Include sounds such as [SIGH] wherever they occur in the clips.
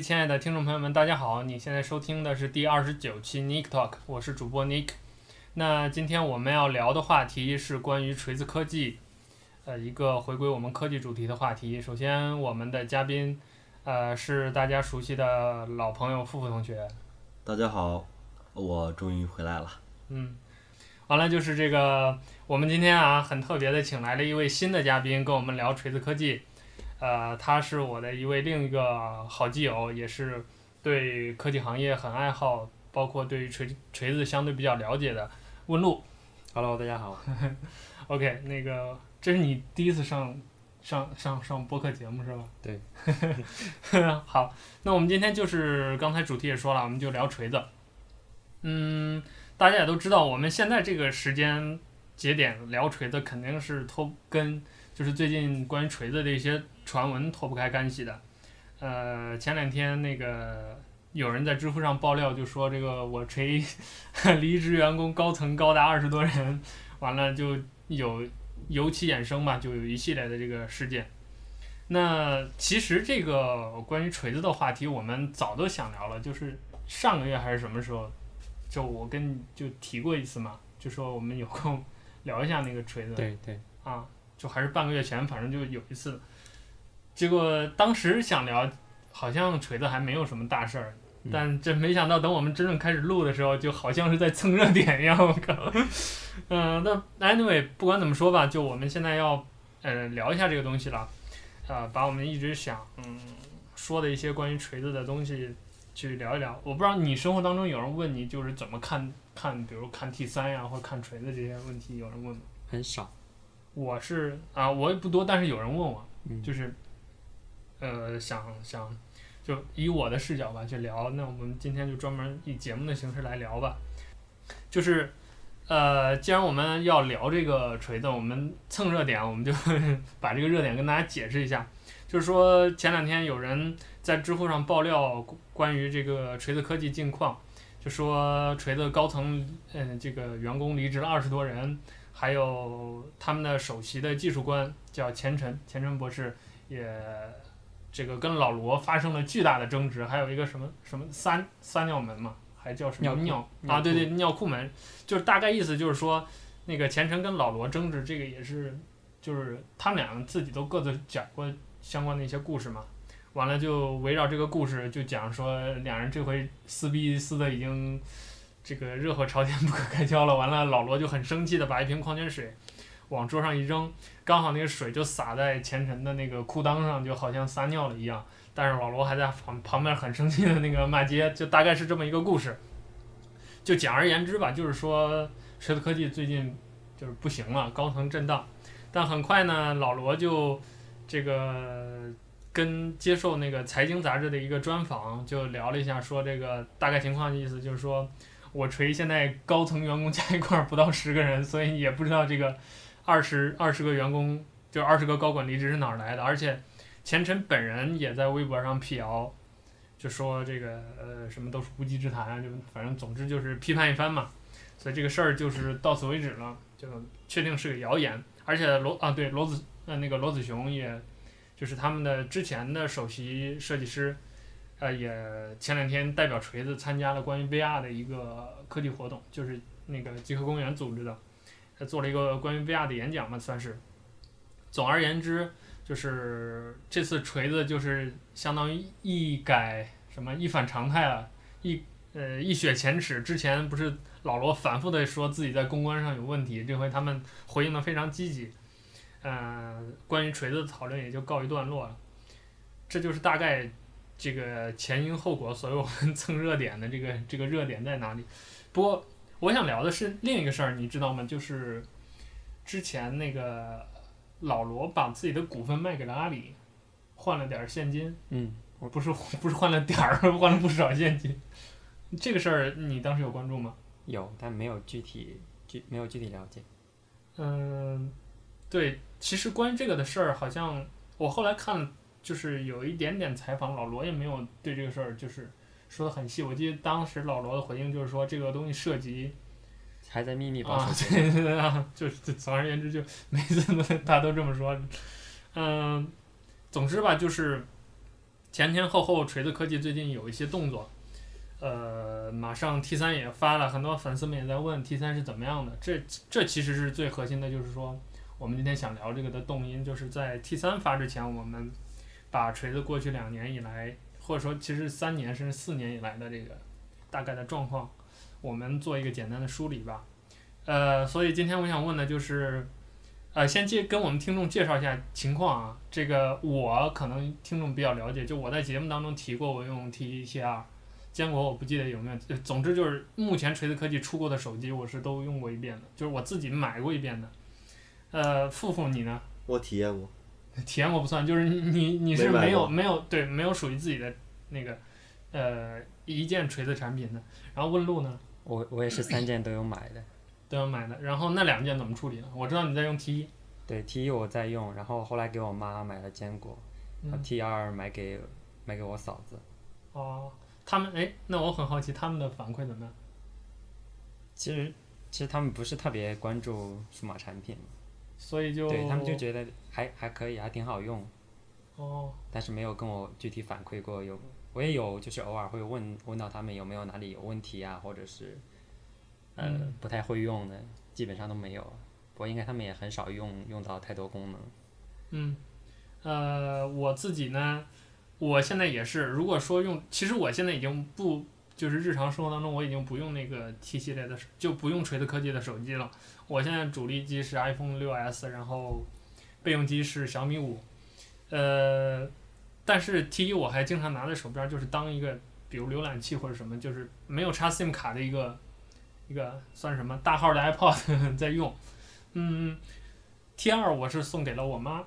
亲爱的听众朋友们，大家好！你现在收听的是第二十九期 Nick Talk，我是主播 Nick。那今天我们要聊的话题是关于锤子科技，呃，一个回归我们科技主题的话题。首先，我们的嘉宾，呃，是大家熟悉的老朋友付付同学。大家好，我终于回来了。嗯，完了就是这个，我们今天啊很特别的请来了一位新的嘉宾，跟我们聊锤子科技。呃，他是我的一位另一个好基友，也是对科技行业很爱好，包括对于锤锤子相对比较了解的问路。Hello，大家好。[LAUGHS] OK，那个这是你第一次上上上上播客节目是吧？对。[LAUGHS] 好，那我们今天就是刚才主题也说了，我们就聊锤子。嗯，大家也都知道，我们现在这个时间节点聊锤子肯定是脱跟就是最近关于锤子的一些。传闻脱不开干系的，呃，前两天那个有人在知乎上爆料，就说这个我锤 [LAUGHS] 离职员工高层高达二十多人，完了就有由其衍生嘛，就有一系列的这个事件。那其实这个关于锤子的话题，我们早都想聊了，就是上个月还是什么时候，就我跟你就提过一次嘛，就说我们有空聊一下那个锤子。对对。啊，就还是半个月前，反正就有一次。结果当时想聊，好像锤子还没有什么大事儿，但这没想到等我们真正开始录的时候，就好像是在蹭热点一样。我靠，嗯，那 anyway 不管怎么说吧，就我们现在要呃聊一下这个东西了，呃，把我们一直想嗯说的一些关于锤子的东西去聊一聊。我不知道你生活当中有人问你就是怎么看看，比如看 T 三呀，或者看锤子这些问题，有人问吗？很少。我是啊，我也不多，但是有人问我，嗯、就是。呃，想想，就以我的视角吧去聊。那我们今天就专门以节目的形式来聊吧。就是，呃，既然我们要聊这个锤子，我们蹭热点，我们就 [LAUGHS] 把这个热点跟大家解释一下。就是说，前两天有人在知乎上爆料关于这个锤子科技近况，就说锤子高层，嗯、这个员工离职了二十多人，还有他们的首席的技术官叫钱晨，钱晨博士也。这个跟老罗发生了巨大的争执，还有一个什么什么撒撒尿门嘛，还叫什么尿啊？对对，尿裤门，就是大概意思就是说，那个钱晨跟老罗争执，这个也是，就是他们俩自己都各自讲过相关的一些故事嘛。完了就围绕这个故事就讲说，两人这回撕逼撕的已经这个热火朝天不可开交了。完了，老罗就很生气的把一瓶矿泉水。往桌上一扔，刚好那个水就洒在钱晨的那个裤裆上，就好像撒尿了一样。但是老罗还在旁旁边很生气的那个骂街，就大概是这么一个故事。就简而言之吧，就是说锤子科技最近就是不行了，高层震荡。但很快呢，老罗就这个跟接受那个财经杂志的一个专访，就聊了一下，说这个大概情况的意思就是说，我锤现在高层员工加一块儿不到十个人，所以也不知道这个。二十二十个员工，就二十个高管离职是哪儿来的？而且，钱晨本人也在微博上辟谣，就说这个呃什么都是无稽之谈，就反正总之就是批判一番嘛。所以这个事儿就是到此为止了，就确定是个谣言。而且罗啊对罗子呃那个罗子雄也，就是他们的之前的首席设计师，呃也前两天代表锤子参加了关于 VR 的一个科技活动，就是那个极客公园组织的。他做了一个关于 VR 的演讲嘛，算是。总而言之，就是这次锤子就是相当于一改什么一反常态了，一呃一雪前耻。之前不是老罗反复的说自己在公关上有问题，这回他们回应的非常积极。嗯、关于锤子的讨论也就告一段落了。这就是大概这个前因后果，所以我们蹭热点的这个这个热点在哪里？不过。我想聊的是另一个事儿，你知道吗？就是之前那个老罗把自己的股份卖给了阿里，换了点儿现金。嗯，我不是 [LAUGHS] 不是换了点儿，[LAUGHS] 换了不少现金。这个事儿你当时有关注吗？有，但没有具体具没有具体了解。嗯，对，其实关于这个的事儿，好像我后来看就是有一点点采访，老罗也没有对这个事儿就是。说的很细，我记得当时老罗的回应就是说这个东西涉及还在秘密保守啊，对对对啊，就是总而言之就每次都他都这么说，嗯，总之吧，就是前前后后锤子科技最近有一些动作，呃，马上 T 三也发了，很多粉丝们也在问 T 三是怎么样的。这这其实是最核心的，就是说我们今天想聊这个的动因，就是在 T 三发之前，我们把锤子过去两年以来，或者说其实三年甚至四年以来的这个大概的状况，我们做一个简单的梳理吧。呃，所以今天我想问的就是。呃，先介跟我们听众介绍一下情况啊。这个我可能听众比较了解，就我在节目当中提过，我用 T1、T2，坚果我不记得有没有。总之就是目前锤子科技出过的手机，我是都用过一遍的，就是我自己买过一遍的。呃，富富你呢？我体验过。[LAUGHS] 体验过不算，就是你你是没有没没有对没有属于自己的那个呃一件锤子产品的。然后问路呢？我我也是三件都有买的。[CLEARS THROAT] 都有买的，然后那两件怎么处理呢？我知道你在用 T 一，对 T 一我在用，然后后来给我妈买了坚果，嗯，T 二买给买给我嫂子。哦，他们哎，那我很好奇他们的反馈怎么样？其实其实他们不是特别关注数码产品，所以就对他们就觉得还还可以，还挺好用。哦。但是没有跟我具体反馈过，有我也有就是偶尔会问问到他们有没有哪里有问题啊，或者是。呃、嗯，不太会用的，基本上都没有。不过应该他们也很少用用到太多功能。嗯，呃，我自己呢，我现在也是，如果说用，其实我现在已经不，就是日常生活当中我已经不用那个 T 系列的，就不用锤子科技的手机了。我现在主力机是 iPhone 6s，然后备用机是小米五。呃，但是 T 一我还经常拿在手边，就是当一个，比如浏览器或者什么，就是没有插 SIM 卡的一个。一个算什么大号的 [LAUGHS] iPod 在用，嗯，T 二我是送给了我妈，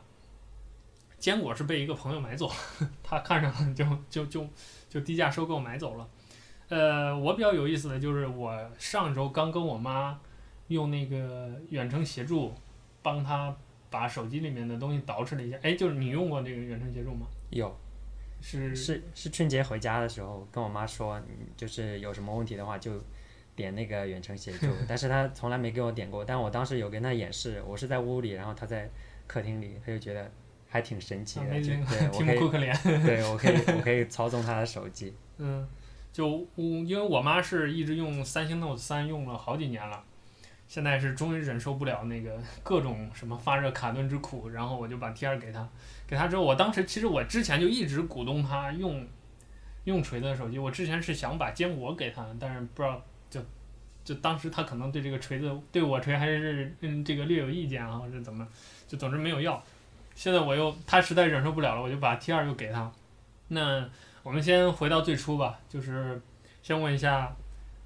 坚果是被一个朋友买走，[LAUGHS] 他看上了就就就就低价收购买走了。呃，我比较有意思的就是我上周刚跟我妈用那个远程协助，帮他把手机里面的东西捯饬了一下。哎，就是你用过这个远程协助吗？有，是是是春节回家的时候跟我妈说，就是有什么问题的话就。点那个远程协助，[LAUGHS] 但是他从来没给我点过。但我当时有跟他演示，我是在屋里，然后他在客厅里，他就觉得还挺神奇的。对，我可以，对我可以，我可以操纵他的手机。嗯，就我因为我妈是一直用三星 Note 三用了好几年了，现在是终于忍受不了那个各种什么发热卡顿之苦，然后我就把 T 二给他，给他之后，我当时其实我之前就一直鼓动他用用锤子的手机，我之前是想把坚果给他，但是不知道。就就当时他可能对这个锤子对我锤还是嗯这个略有意见啊，或者怎么，就总之没有要。现在我又他实在忍受不了了，我就把 T 二又给他。那我们先回到最初吧，就是先问一下，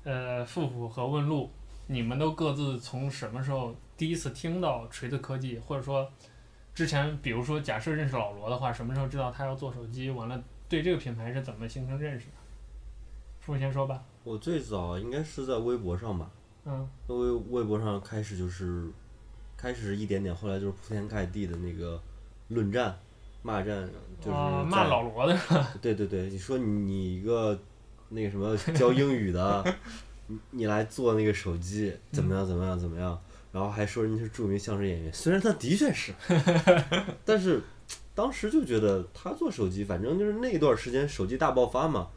呃，富富和问路，你们都各自从什么时候第一次听到锤子科技，或者说之前比如说假设认识老罗的话，什么时候知道他要做手机？完了对这个品牌是怎么形成认识的？富富先说吧。我最早应该是在微博上吧，嗯，微微博上开始就是，开始一点点，后来就是铺天盖地的那个论战、骂战，就是骂老罗的。[LAUGHS] 对对对，你说你一个那个什么教英语的，你你来做那个手机怎么样怎么样怎么样，然后还说人家是著名相声演员，虽然他的确是，[LAUGHS] 但是当时就觉得他做手机，反正就是那段时间手机大爆发嘛。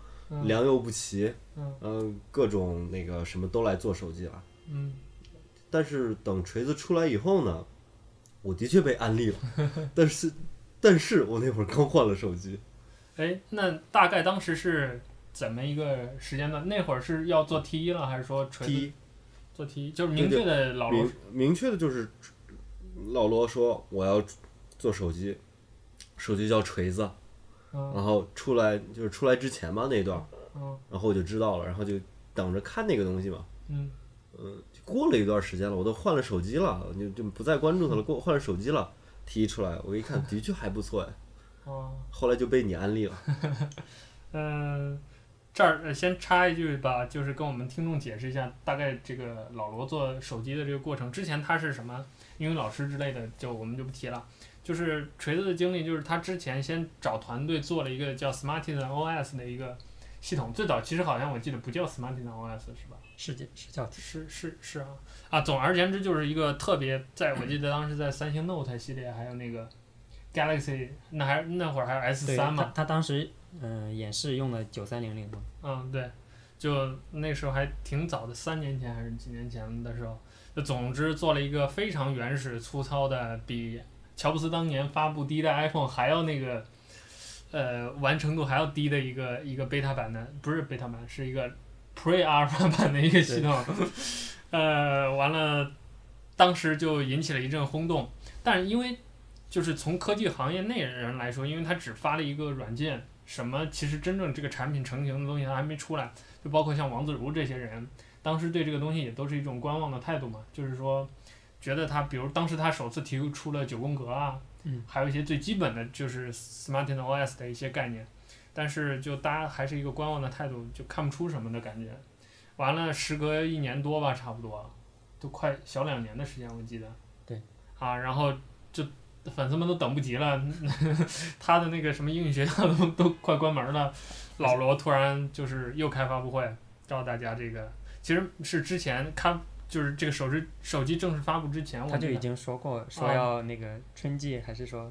良莠不齐，嗯、呃，各种那个什么都来做手机了。嗯，但是等锤子出来以后呢，我的确被安利了。[LAUGHS] 但是，但是我那会儿刚换了手机。哎，那大概当时是怎么一个时间段？那会儿是要做 T 一了，还是说锤子做 T 一？就是明确的老罗明，明确的就是老罗说我要做手机，手机叫锤子。然后出来就是出来之前嘛那一段，然后我就知道了，然后就等着看那个东西嘛。嗯，嗯，过了一段时间了，我都换了手机了，就就不再关注他了。过换了手机了，，T 一出来，我一看 [LAUGHS] 的确还不错哎。哦。后来就被你安利了。嗯，[LAUGHS] 这儿先插一句吧，就是跟我们听众解释一下，大概这个老罗做手机的这个过程。之前他是什么英语老师之类的，就我们就不提了。就是锤子的经历，就是他之前先找团队做了一个叫 Smartisan OS 的一个系统，最早其实好像我记得不叫 Smartisan OS 是吧？是叫是叫是是是啊啊！总而言之，就是一个特别，在我记得当时在三星 Note 系列还有那个 Galaxy，那还那会儿还有 S 三嘛？他他当时嗯，演示用的九三零零吗。嗯，对，就那时候还挺早的，三年前还是几年前的时候，就总之做了一个非常原始粗糙的，比乔布斯当年发布第一代 iPhone 还要那个，呃，完成度还要低的一个一个 beta 版的，不是 beta 版，是一个 pre alpha 版的一个系统，[LAUGHS] 呃，完了，当时就引起了一阵轰动，但是因为就是从科技行业内人来说，因为他只发了一个软件。什么？其实真正这个产品成型的东西它还没出来，就包括像王自如这些人，当时对这个东西也都是一种观望的态度嘛，就是说，觉得他，比如当时他首次提出了九宫格啊，嗯，还有一些最基本的就是 SmartOS 的一些概念，但是就大家还是一个观望的态度，就看不出什么的感觉。完了，时隔一年多吧，差不多，都快小两年的时间，我记得。对。啊，然后就。粉丝们都等不及了，[LAUGHS] 他的那个什么英语学校都都快关门了，老罗突然就是又开发布会，告诉大家这个其实是之前开就是这个手机手机正式发布之前，他就已经说过说要那个春季还是说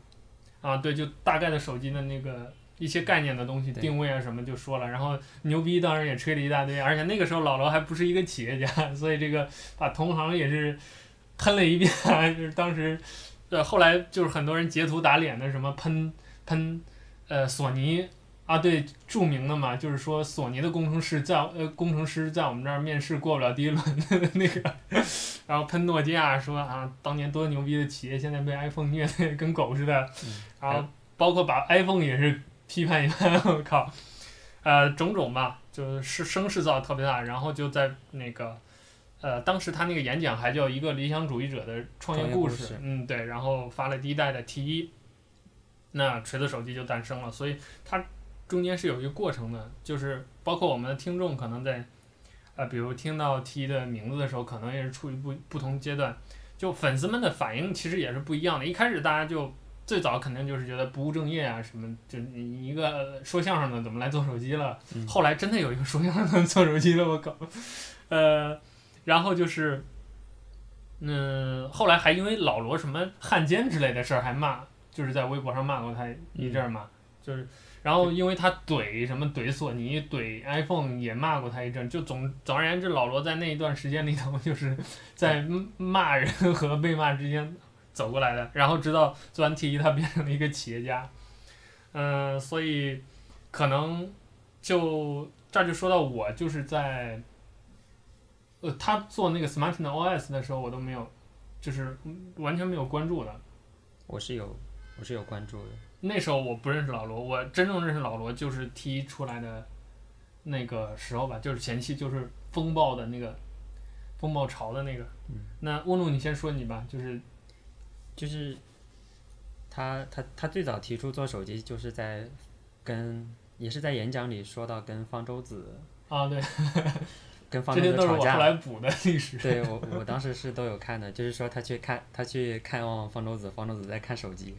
啊对，就大概的手机的那个一些概念的东西定位啊什么就说了，然后牛逼当然也吹了一大堆，而且那个时候老罗还不是一个企业家，所以这个把同行也是喷了一遍，[LAUGHS] 就是当时。对，后来就是很多人截图打脸的，什么喷喷，呃，索尼啊，对，著名的嘛，就是说索尼的工程师在呃工程师在我们这儿面试过不了第一轮的那个，然后喷诺基亚说啊，当年多牛逼的企业，现在被 iPhone 虐的跟狗似的，然后包括把 iPhone 也是批判一番，[LAUGHS] 我靠，呃，种种吧，就是声势造特别大，然后就在那个。呃，当时他那个演讲还叫一个理想主义者的创业故事，嗯，对，然后发了第一代的 T 一，那锤子手机就诞生了，所以它中间是有一个过程的，就是包括我们的听众可能在，呃，比如听到 T 一的名字的时候，可能也是处于不不同阶段，就粉丝们的反应其实也是不一样的。一开始大家就最早肯定就是觉得不务正业啊，什么就你一个说相声的怎么来做手机了？嗯、后来真的有一个说相声的做手机了，我靠，呃。然后就是，嗯，后来还因为老罗什么汉奸之类的事儿还骂，就是在微博上骂过他一阵儿嘛，就是，然后因为他怼什么怼索尼怼 iPhone 也骂过他一阵，就总总而言之，老罗在那一段时间里头就是在骂人和被骂之间走过来的，然后直到做完 T 一，他变成了一个企业家，嗯，所以可能就这儿就说到我就是在。呃，他做那个 SmartOS 的时候，我都没有，就是完全没有关注的。我是有，我是有关注的。那时候我不认识老罗，我真正认识老罗就是 T 出来的那个时候吧，就是前期就是风暴的那个风暴潮的那个。嗯。那温路，你先说你吧，就是就是他他他最早提出做手机，就是在跟也是在演讲里说到跟方舟子。啊，对。[LAUGHS] 跟方舟子吵架，这些都是我后来补的历史。对我，我当时是都有看的，就是说他去看，他去看望方舟子，方舟子在看手机。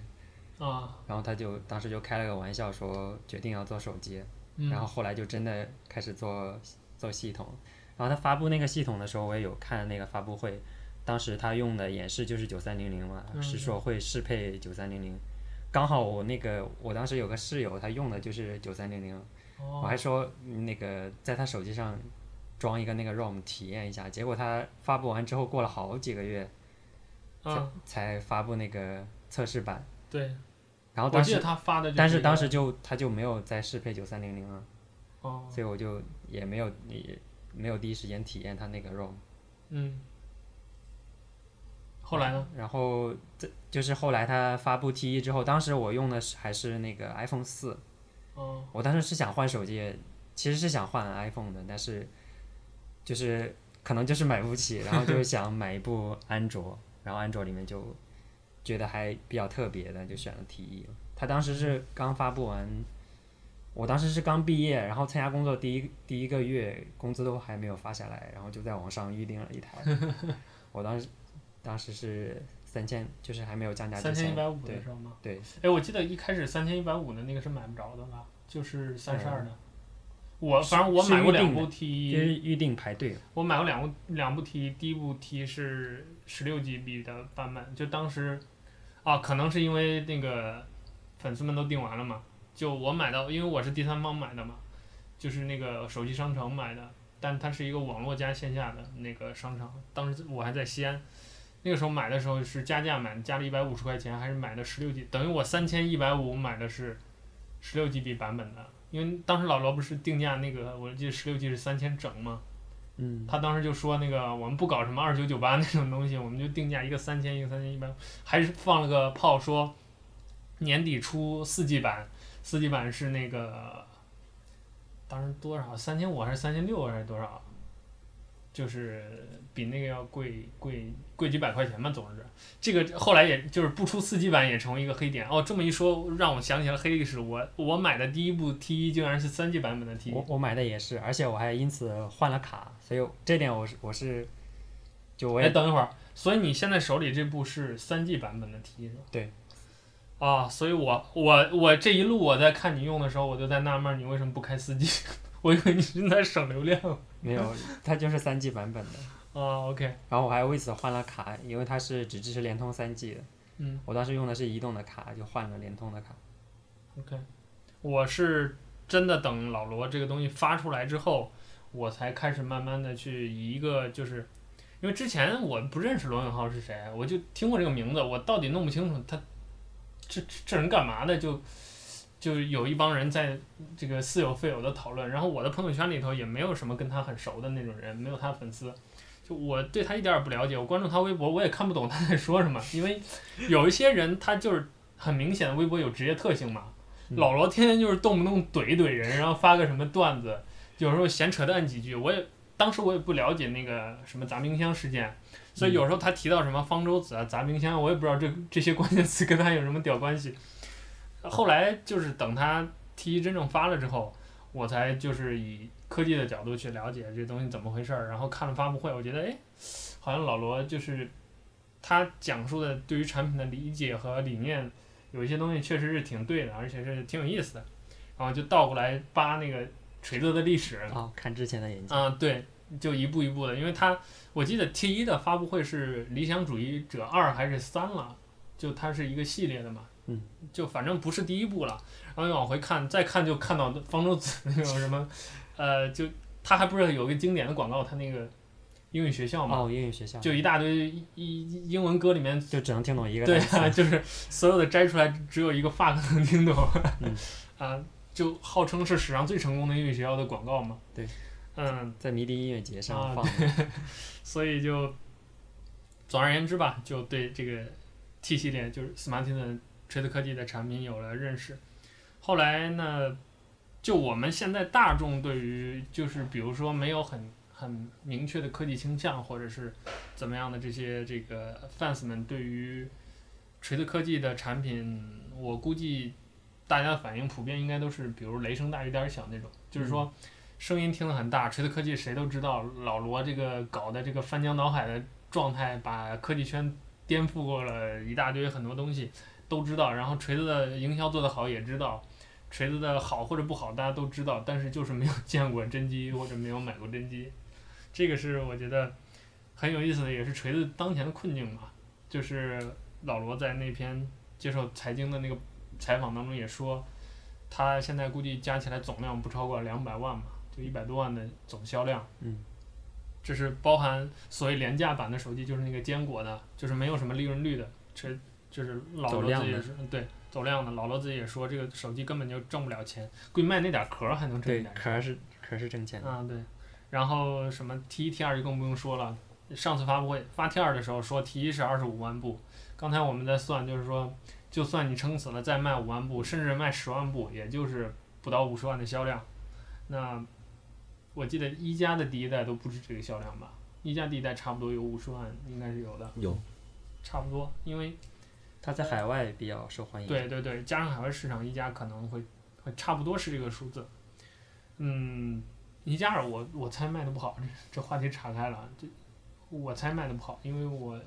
啊。然后他就当时就开了个玩笑，说决定要做手机。嗯。然后后来就真的开始做做系统。然后他发布那个系统的时候，我也有看那个发布会。当时他用的演示就是九三零零嘛，是说会适配九三零零。刚好我那个我当时有个室友，他用的就是九三零零。哦。我还说那个在他手机上。装一个那个 ROM 体验一下，结果他发布完之后过了好几个月，才、嗯、才发布那个测试版。对。然后当时他发的，但是当时就他就没有再适配九三零零了。哦。所以我就也没有也没有第一时间体验他那个 ROM。嗯。后来呢？然后这就是后来他发布 T 一之后，当时我用的是还是那个 iPhone 四。哦。我当时是想换手机，其实是想换 iPhone 的，但是。就是可能就是买不起，然后就想买一部安卓，然后安卓里面就觉得还比较特别的，就选了 T 一。他当时是刚发布完，我当时是刚毕业，然后参加工作第一第一个月，工资都还没有发下来，然后就在网上预定了一台。[LAUGHS] 我当时当时是三千，就是还没有降价之前。三千一百五的时候吗？对。哎，我记得一开始三千一百五的那个是买不着的吧？就是三十二的。我反正我买过两部 T，就是预定排队。我买过两部两部 T，第一部 T 是十六 GB 的版本，就当时，啊，可能是因为那个粉丝们都订完了嘛，就我买到，因为我是第三方买的嘛，就是那个手机商城买的，但它是一个网络加线下的那个商场。当时我还在西安，那个时候买的时候是加价买的，加了一百五十块钱，还是买的十六 G，等于我三千一百五买的是十六 GB 版本的。因为当时老罗不是定价那个，我记得十六 G 是三千整嘛。嗯，他当时就说那个我们不搞什么二九九八那种东西，我们就定价一个三千，一个三千一百，还是放了个炮说年底出四 G 版，四 G 版是那个当时多少三千五还是三千六还是多少？就是比那个要贵贵贵几百块钱嘛，总之这个后来也就是不出四 G 版也成为一个黑点哦。这么一说，让我想起了黑历史。我我买的第一部 T 一竟然是三 G 版本的 T 一。我我买的也是，而且我还因此换了卡，所以这点我是我是就我也哎，等一会儿，所以你现在手里这部是三 G 版本的 T 是吧？对。啊，所以我我我这一路我在看你用的时候，我就在纳闷你为什么不开四 G？[LAUGHS] 我以为你是在省流量。没有，它就是三 G 版本的。啊，OK。然后我还为此换了卡，因为它是只支持联通三 G 的。嗯。我当时用的是移动的卡，就换了联通的卡。OK。我是真的等老罗这个东西发出来之后，我才开始慢慢的去以一个就是，因为之前我不认识罗永浩是谁，我就听过这个名字，我到底弄不清楚他这这人干嘛的就。就有一帮人在这个似有非有的讨论，然后我的朋友圈里头也没有什么跟他很熟的那种人，没有他粉丝，就我对他一点儿也不了解，我关注他微博我也看不懂他在说什么，因为有一些人他就是很明显的微博有职业特性嘛，老罗天天就是动不动怼一怼人，然后发个什么段子，有时候闲扯淡几句，我也当时我也不了解那个什么砸冰箱事件，所以有时候他提到什么方舟子啊砸冰箱，我也不知道这这些关键词跟他有什么屌关系。后来就是等他 T1 真正发了之后，我才就是以科技的角度去了解这东西怎么回事儿，然后看了发布会，我觉得哎，好像老罗就是他讲述的对于产品的理解和理念，有一些东西确实是挺对的，而且是挺有意思的，然后就倒过来扒那个锤子的历史。哦，看之前的演讲。啊，对，就一步一步的，因为他我记得 T 一的发布会是理想主义者二还是三了，就它是一个系列的嘛。嗯，就反正不是第一部了，然后你往回看，再看就看到方舟子那种什么，呃，就他还不是有一个经典的广告，他那个英语学校嘛，哦，英语学校，就一大堆英英文歌里面就只能听懂一个，对啊，就是所有的摘出来只有一个 fuck 能听懂，嗯，[LAUGHS] 啊，就号称是史上最成功的英语学校的广告嘛，对，嗯，在迷笛音乐节上放，啊，[LAUGHS] 所以就总而言之吧，就对这个 T 系列就是 Smartisan。锤子科技的产品有了认识，后来呢，就我们现在大众对于就是比如说没有很很明确的科技倾向或者是怎么样的这些这个 fans 们对于锤子科技的产品，我估计大家的反应普遍应该都是比如雷声大雨点小那种，就是说声音听得很大，锤子科技谁都知道，老罗这个搞的这个翻江倒海的状态，把科技圈颠覆过了一大堆很多东西。都知道，然后锤子的营销做得好也知道，锤子的好或者不好大家都知道，但是就是没有见过真机或者没有买过真机，这个是我觉得很有意思的，也是锤子当前的困境嘛。就是老罗在那篇接受财经的那个采访当中也说，他现在估计加起来总量不超过两百万嘛，就一百多万的总销量。嗯。这是包含所谓廉价版的手机，就是那个坚果的，就是没有什么利润率的锤。就是老罗自己也是，对，走量的。老罗自己也说，这个手机根本就挣不了钱，贵卖那点壳还能挣点钱。对，壳是壳是挣钱。啊，对。然后什么 T 一 T 二就更不用说了。上次发布会发 T 二的时候说 T 一是二十五万部，刚才我们在算，就是说，就算你撑死了再卖五万部，甚至卖十万部，也就是不到五十万的销量。那我记得一加的第一代都不止这个销量吧？一加第一代差不多有五十万，应该是有的。有。差不多，因为。它在海外比较受欢迎。对对对，加上海外市场，一加可能会会差不多是这个数字。嗯，一加二我我猜卖的不好，这这话题岔开了。这我猜卖的不好，因为我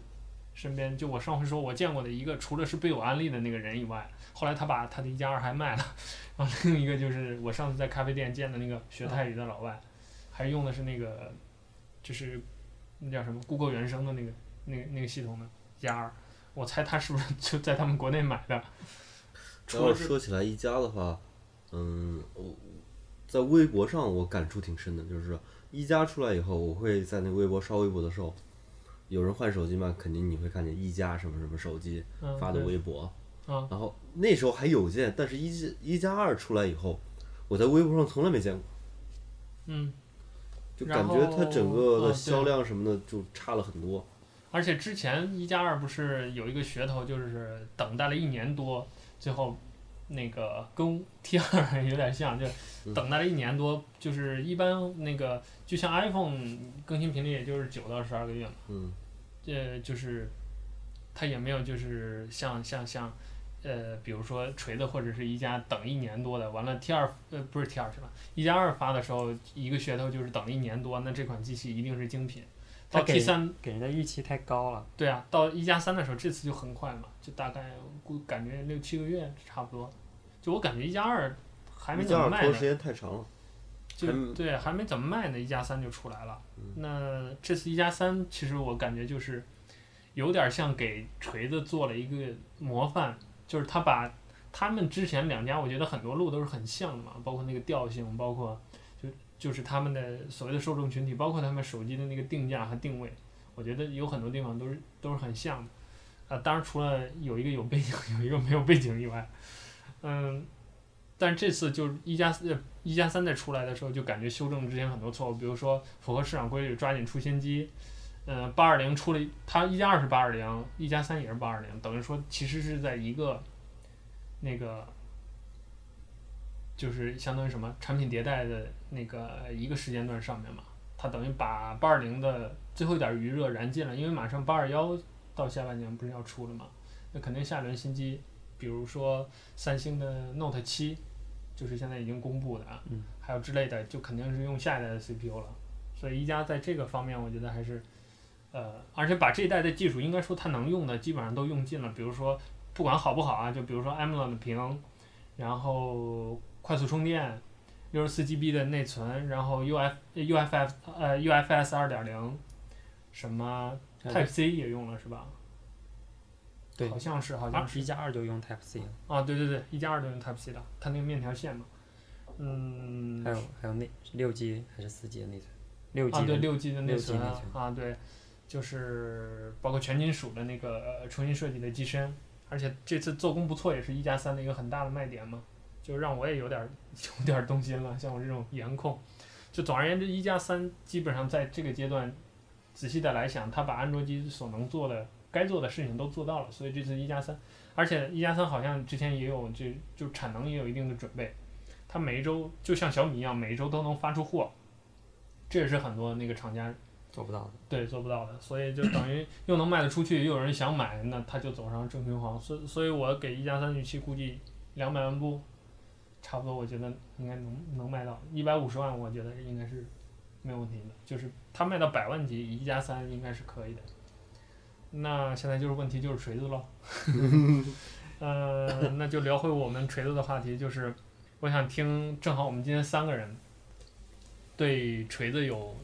身边就我上回说我见过的一个，除了是被我安利的那个人以外，后来他把他的一加二还卖了。[LAUGHS] 然后另一个就是我上次在咖啡店见的那个学泰语的老外，还用的是那个就是那叫什么 Google 原生的那个那个那个系统的一加二。我猜他是不是就在他们国内买的？然后说起来一加的话，嗯，我在微博上我感触挺深的，就是一加出来以后，我会在那个微博刷微博的时候，有人换手机嘛，肯定你会看见一加什么什么手机嗯发的微博，啊然后那时候还有见，但是一加一加二出来以后，我在微博上从来没见过，嗯，就感觉它整个的销量什么的就差了很多。而且之前一加二不是有一个噱头，就是等待了一年多，最后那个跟 [LAUGHS] T 二有点像，就嗯等待了一年多，就是一般那个就像 iPhone 更新频率也就是九到十二个月嘛，嗯呃，就是它也没有就是像像像呃，比如说锤子或者是一加等一年多的，完了 T 二呃不是 T 二是吧？一加二发的时候一个噱头就是等一年多，那这款机器一定是精品。到它给 T 三给人的预期太高了。对啊，到一加三的时候，这次就很快嘛，就大概估感觉六七个月差不多。就我感觉一加二还没怎么卖呢加二拖时，间太长了。就对还没怎么卖呢，一加三就出来了。嗯那这次一加三，其实我感觉就是有点像给锤子做了一个模范，就是他把他们之前两家，我觉得很多路都是很像的嘛，包括那个调性，包括就是他们的所谓的受众群体，包括他们手机的那个定价和定位，我觉得有很多地方都是都是很像的。啊，当然除了有一个有背景，[LAUGHS] 有一个没有背景以外，嗯，但这次就是一加四、一加三再出来的时候，就感觉修正之前很多错误，比如说符合市场规律，抓紧出新机。嗯，八二零出了，它一加二是八二零，一加三也是八二零，等于说其实是在一个那个就是相当于什么产品迭代的那个一个时间段上面嘛，它等于把八二零的最后一点余热燃尽了，因为马上八二幺到下半年不是要出了嘛，那肯定下一轮新机，比如说三星的 Note 七，就是现在已经公布的啊，嗯还有之类的，就肯定是用下一代的 CPU 了，所以一加在这个方面，我觉得还是，呃，而且把这一代的技术应该说它能用的基本上都用尽了，比如说不管好不好啊，就比如说 AMOLED 的屏，然后快速充电，六十四 GB 的内存，然后 UF UFF 呃 UFS 二点零，什么 Type C 也用了是吧？对。好像是好像是。一加二就用 Type C 了，啊，对对对，一加二就用 Type C 的，它那个面条线嘛，嗯，还有还有内六 G 还是四 G 的内存，六 G 啊，对，的六 G 的内存。啊对，就是包括全金属的那个呃重新设计的机身，而且这次做工不错，也是一加三的一个很大的卖点嘛，就让我也有点儿有点儿动心了。[LAUGHS] 像我这种颜控，就总而言之，一加三基本上在这个阶段，仔细的来想，它把安卓机所能做的、该做的事情都做到了，所以这次一加三，而且一加三好像之前也有就就产能也有一定的准备，它每一周就像小米一样，每一周都能发出货，这也是很多那个厂家做不到的。对，做不到的，所以就等于又能卖得出去，又有人想买，那他就走上正循环。所，所以我给一加三预期估计两百万部，差不多，我觉得应该能能卖到一百五十万，我觉得应该是没有问题的。就是它卖到百万级，一加三应该是可以的。那现在就是问题就是锤子喽。[LAUGHS] 呃，那就聊回我们锤子的话题，就是我想听，正好我们今天三个人对锤子有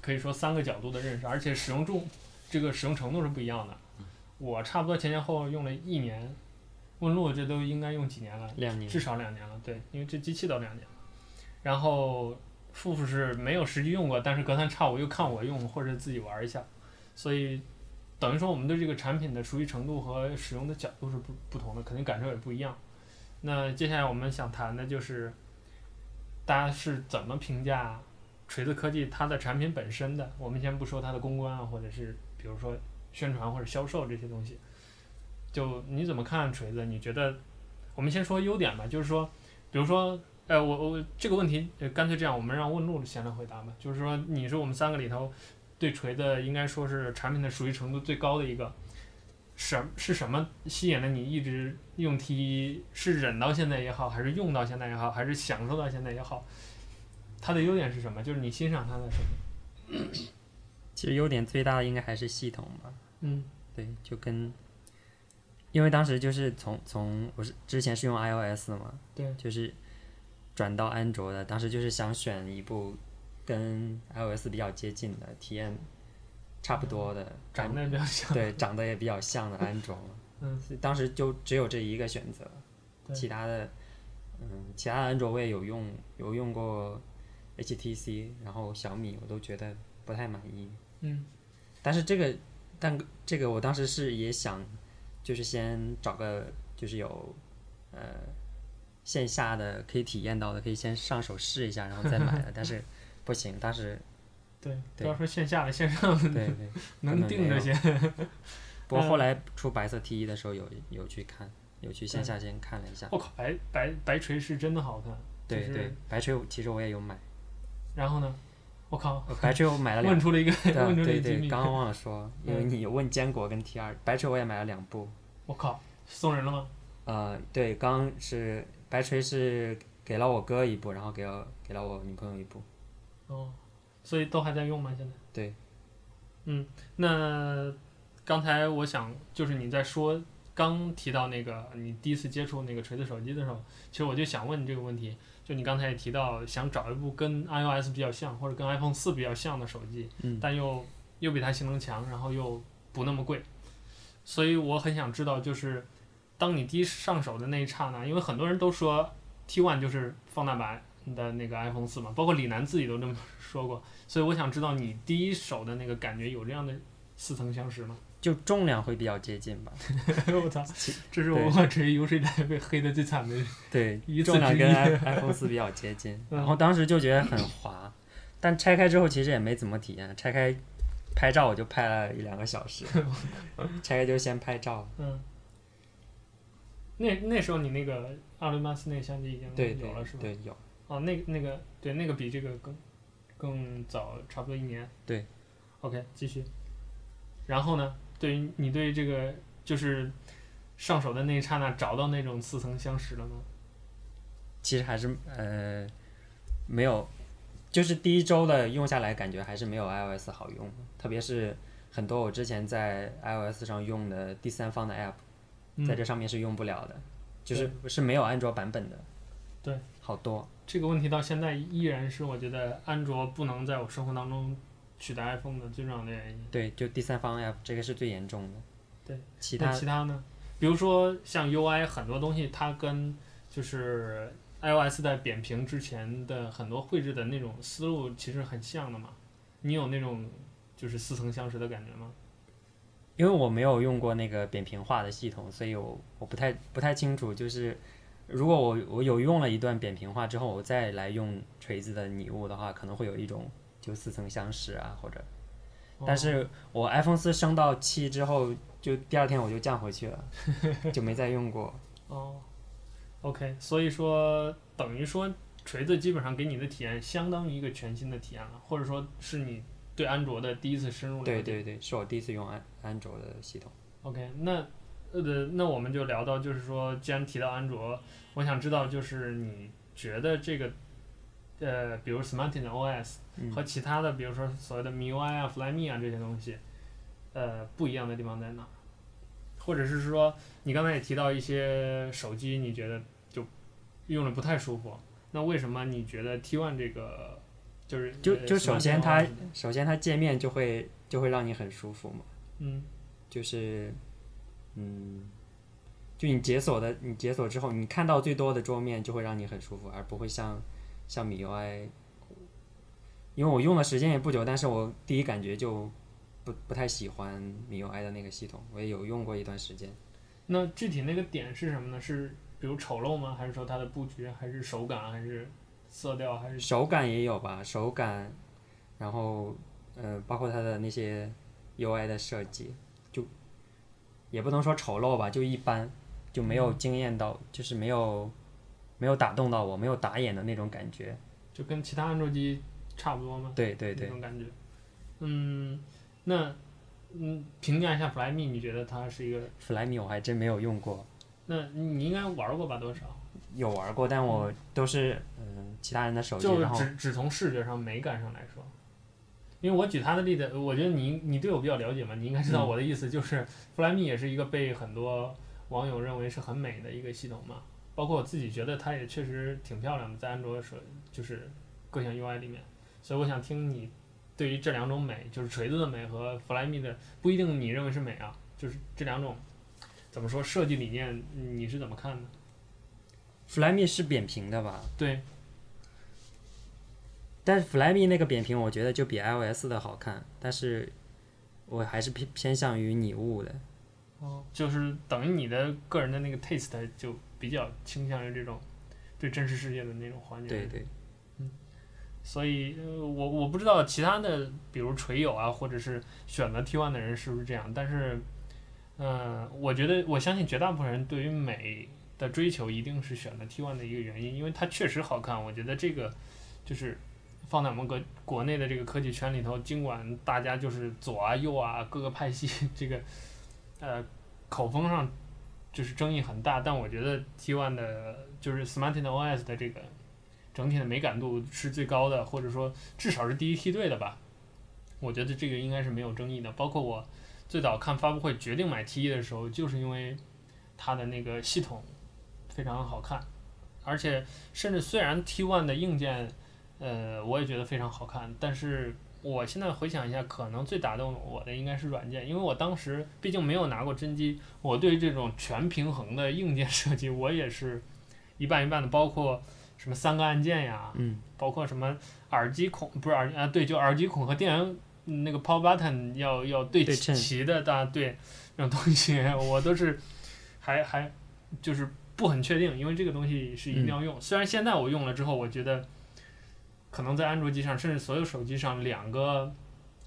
可以说三个角度的认识，而且使用重这个使用程度是不一样的。我差不多前前后后用了一年，问路这都应该用几年了？两年至少两年了，对，因为这机器都两年了。然后富富是没有实际用过，但是隔三差五又看我用或者自己玩一下，所以等于说我们对这个产品的熟悉程度和使用的角度是不不同的，肯定感受也不一样。那接下来我们想谈的就是大家是怎么评价锤子科技它的产品本身的？我们先不说它的公关啊，或者是比如说宣传或者销售这些东西，就你怎么看锤子？你觉得？我们先说优点吧，就是说，比如说。呃，我我这个问题，呃，干脆这样，我们让问路先来回答吧。就是说，你是我们三个里头对锤子应该说是产品的熟悉程度最高的一个，什是什么吸引了你一直用 T 一？是忍到现在也好，还是用到现在也好，还是享受到现在也好？它的优点是什么？就是你欣赏它的什么？[COUGHS] 其实优点最大的应该还是系统吧。嗯对，就跟，因为当时就是从从我是之前是用 iOS 的嘛，对，就是转到安卓的，当时就是想选一部跟 iOS 比较接近的体验差不多的，长得也比较像。对，长得也比较像的安卓嘛。[LAUGHS] 嗯，当时就只有这一个选择，其他的嗯，其他的安卓我也有用，有用过 HTC，然后小米我都觉得不太满意。嗯，但是这个，但这个我当时是也想，就是先找个就是有呃线下的可以体验到的，可以先上手试一下，然后再买的。[LAUGHS] 但是不行，当时对，不要说线下的，线上的对对，能定着先。不过后来出白色 T 一的时候有有去看，有去线下先看了一下。我靠，白白白锤是真的好看。对对，白锤其实我也有买。然后呢？我靠，白锤我买了两。问出了一个，问出了一个对 [LAUGHS] 对，刚刚忘了说，因为你问坚果跟 T 二，白锤我也买了两部。我靠，送人了吗？呃，对，刚是白锤是给了我哥一部，然后给了给了我女朋友一部。哦，所以都还在用吗？现在？对。嗯，那。[SILENCE] 刚才我想，就是你在说刚提到那个你第一次接触那个锤子手机的时候，其实我就想问你这个问题，就你刚才也提到想找一部跟 iOS 比较像或者跟 iPhone 四比较像的手机，嗯，但又又比它性能强，然后又不那么贵，所以我很想知道，就是当你第一上手的那一刹那，因为很多人都说 T One 就是放大版的那个 iPhone 四嘛，包括李楠自己都这么说过，所以我想知道你第一手的那个感觉有这样的似曾相识吗？就重量会比较接近吧。[LAUGHS] 我操，这是我文化职业有史以来被黑的最惨的。对，重量跟 iPhone 四比较接近，[LAUGHS] 然后当时就觉得很滑，但拆开之后其实也没怎么体验。拆开拍照我就拍了一两个小时，[LAUGHS] 拆开就先拍照。嗯。那那时候你那个阿伦马斯那个相机已经有了是吧？对，有。哦，那那个对那个比这个更更早差不多一年。对。OK，继续。然后呢？对于你对这个就是上手的那一刹那找到那种似曾相识了吗？其实还是呃没有，就是第一周的用下来感觉还是没有 iOS 好用，特别是很多我之前在 iOS 上用的第三方的 App，嗯，在这上面是用不了的，就是是没有安卓版本的。对，好多。这个问题到现在依然是我觉得安卓不能在我生活当中。取代 iPhone 的最重要的原因。对，就第三方 App 这个是最严重的。对，其他其他呢？比如说像 UI 很多东西，它跟就是 iOS 在扁平之前的很多绘制的那种思路其实很像的嘛。你有那种就是似曾相识的感觉吗？因为我没有用过那个扁平化的系统，所以我我不太不太清楚。就是如果我我有用了一段扁平化之后，我再来用锤子的拟物的话，可能会有一种。就似曾相识啊，或者，但是我 iPhone 四升到七之后，就第二天我就降回去了，就没再用过。[LAUGHS] 哦，OK，所以说等于说锤子基本上给你的体验相当于一个全新的体验了，或者说是你对安卓的第一次深入了解。对对对，是我第一次用安安卓的系统。OK，那呃，那我们就聊到就是说，既然提到安卓，我想知道就是你觉得这个。呃，比如 Smartisan OS 和其他的，比如说所谓的 MIUI 啊、Flyme 啊这些东西，呃，不一样的地方在哪？或者是说，你刚才也提到一些手机，你觉得就用着不太舒服，那为什么你觉得 T1 这个就是就就首先它首先它界面就会就会让你很舒服嘛？嗯，就是嗯，就你解锁的你解锁之后，你看到最多的桌面就会让你很舒服，而不会像。像米 UI，因为我用的时间也不久，但是我第一感觉就不不太喜欢米 UI 的那个系统。我也有用过一段时间。那具体那个点是什么呢？是比如丑陋吗？还是说它的布局？还是手感？还是色调？还是手感也有吧？手感，然后呃，包括它的那些 UI 的设计，就也不能说丑陋吧，就一般，就没有惊艳到，嗯、就是没有。没有打动到我，没有打眼的那种感觉，就跟其他安卓机差不多吗？对对对，那种感觉。嗯，那嗯，评价一下 Flyme，你觉得它是一个？Flyme 我还真没有用过。那你应该玩过吧？多少？有玩过，但我都是嗯、呃、其他人的手机。就是只只从视觉上美感上来说，因为我举他的例子，我觉得你你对我比较了解嘛，你应该知道我的意思，就是 Flyme 也是一个被很多网友认为是很美的一个系统嘛。包括我自己觉得它也确实挺漂亮的，在安卓手就是各项 UI 里面，所以我想听你对于这两种美，就是锤子的美和 Flyme 的，不一定你认为是美啊，就是这两种怎么说设计理念，你是怎么看的？Flyme 是扁平的吧？对，但是 Flyme 那个扁平，我觉得就比 iOS 的好看，但是我还是偏偏向于拟物的。哦，就是等于你的个人的那个 taste 就比较倾向于这种对真实世界的那种环境。对对。嗯，所以，呃，我我不知道其他的，比如锤友啊，或者是选择 T1 的人是不是这样，但是，嗯，呃，我觉得我相信绝大部分人对于美的追求一定是选择 T1 的一个原因，因为它确实好看。我觉得这个就是。放在我们国国内的这个科技圈里头，尽管大家就是左啊右啊各个派系，这个呃口风上就是争议很大，但我觉得 T1 的就是 Smartin OS 的这个整体的美感度是最高的，或者说至少是第一梯队的吧。我觉得这个应该是没有争议的。包括我最早看发布会决定买 T1 的时候，就是因为它的那个系统非常好看，而且甚至虽然 T1 的硬件。呃，我也觉得非常好看，但是我现在回想一下，可能最打动我的应该是软件，因为我当时毕竟没有拿过真机，我对这种全平衡的硬件设计，我也是一半一半的，包括什么三个按键呀，嗯，包括什么耳机孔，不是耳啊，对，就耳机孔和电源那个 power button 要要对齐的，大对，这种东西 [LAUGHS] 我都是还还就是不很确定，因为这个东西是一定要用，嗯、虽然现在我用了之后，我觉得。可能在安卓机上，甚至所有手机上，两个，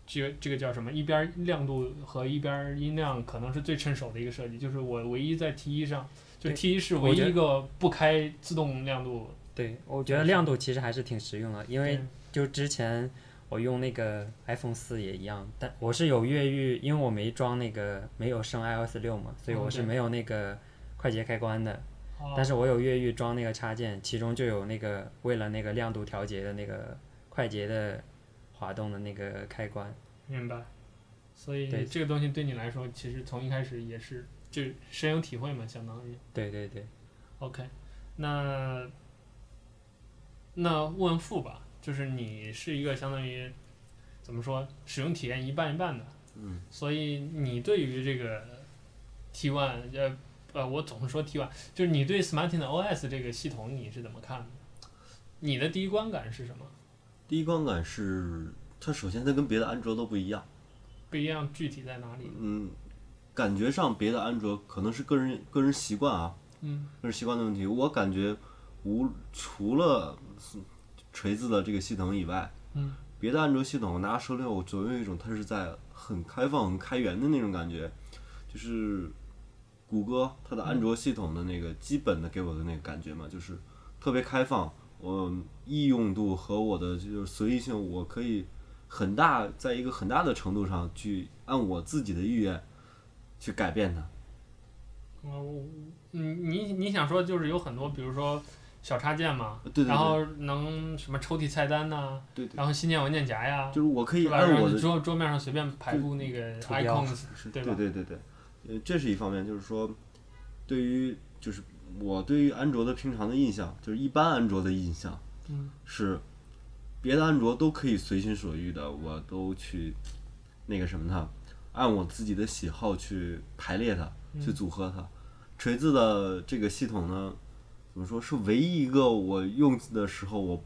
这个这个叫什么？一边亮度和一边音量，可能是最趁手的一个设计。就是我唯一在 T 一上，就 T 一是唯一一个不开自动亮度。对，我觉得亮度其实还是挺实用的，因为就之前我用那个 iPhone 四也一样，但我是有越狱，因为我没装那个没有升 iOS 六嘛，所以我是没有那个快捷开关的。但是我有越狱装那个插件，其中就有那个为了那个亮度调节的那个快捷的滑动的那个开关。明白。所以这个东西对你来说，其实从一开始也是就深有体会嘛，相当于。对对对。OK，那那问富吧，就是你是一个相当于怎么说，使用体验一半一半的。嗯。所以你对于这个 T1 呃。呃，我总是说 T1，就是你对 Smartisan OS 这个系统你是怎么看的？你的第一观感是什么？第一观感是，它首先它跟别的安卓都不一样。不一样，具体在哪里？嗯，感觉上别的安卓可能是个人个人习惯啊，嗯，个人习惯的问题。我感觉无除了锤子的这个系统以外，嗯，别的安卓系统拿手里，我总有一种它是在很开放、很开源的那种感觉，就是。谷歌它的安卓系统的那个基本的给我的那个感觉嘛，就是特别开放，我易用度和我的就是随意性，我可以很大，在一个很大的程度上去按我自己的意愿去改变它。我，你你你想说就是有很多，比如说小插件嘛，对对对，然后能什么抽屉菜单呐、啊，对对，然后新建文件夹呀，就是我可以按我的桌桌面上随便排布那个 icons，对吧？对对对对。呃，这是一方面，就是说，对于就是我对于安卓的平常的印象，就是一般安卓的印象，嗯，是别的安卓都可以随心所欲的，我都去那个什么它，按我自己的喜好去排列它，去组合它。锤子的这个系统呢，怎么说是唯一一个我用的时候我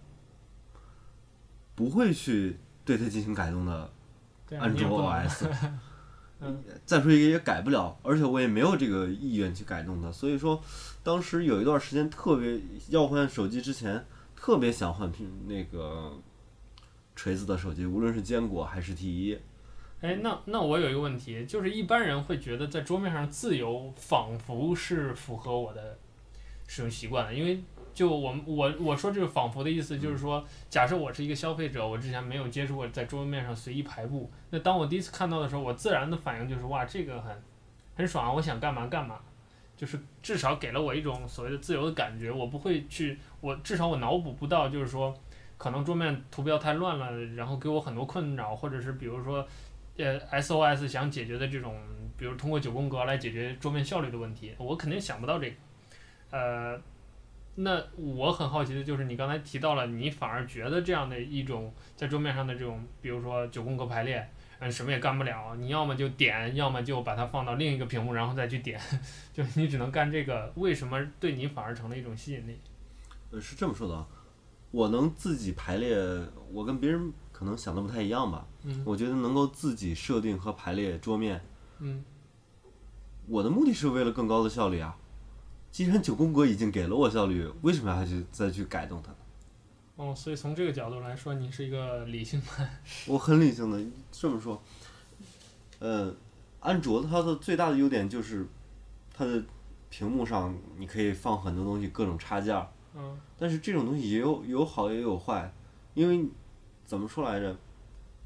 不会去对它进行改动的安卓 OS。[LAUGHS] 再说一个也改不了，而且我也没有这个意愿去改动它。所以说，当时有一段时间特别要换手机之前，特别想换苹那个锤子的手机，无论是坚果还是 T 一。哎，那那我有一个问题，就是一般人会觉得在桌面上自由仿佛是符合我的使用习惯的，因为。就我我我说这个仿佛的意思就是说，假设我是一个消费者，我之前没有接触过在桌面上随意排布，那当我第一次看到的时候，我自然的反应就是哇，这个很很爽啊，我想干嘛干嘛，就是至少给了我一种所谓的自由的感觉，我不会去，我至少我脑补不到就是说，可能桌面图标太乱了，然后给我很多困扰，或者是比如说，呃，SOS 想解决的这种，比如通过九宫格来解决桌面效率的问题，我肯定想不到这个，呃。那我很好奇的就是，你刚才提到了，你反而觉得这样的一种在桌面上的这种，比如说九宫格排列，嗯，什么也干不了。你要么就点，要么就把它放到另一个屏幕，然后再去点，[LAUGHS] 就你只能干这个。为什么对你反而成了一种吸引力？呃，是这么说的啊，我能自己排列，我跟别人可能想的不太一样吧。嗯我觉得能够自己设定和排列桌面，嗯我的目的是为了更高的效率啊。既然九宫格已经给了我效率，为什么还去再去改动它呢？哦，所以从这个角度来说，你是一个理性派。[LAUGHS] 我很理性的这么说，呃，安卓它的最大的优点就是它的屏幕上你可以放很多东西，各种插件儿。嗯但是这种东西也有有好也有坏，因为怎么说来着，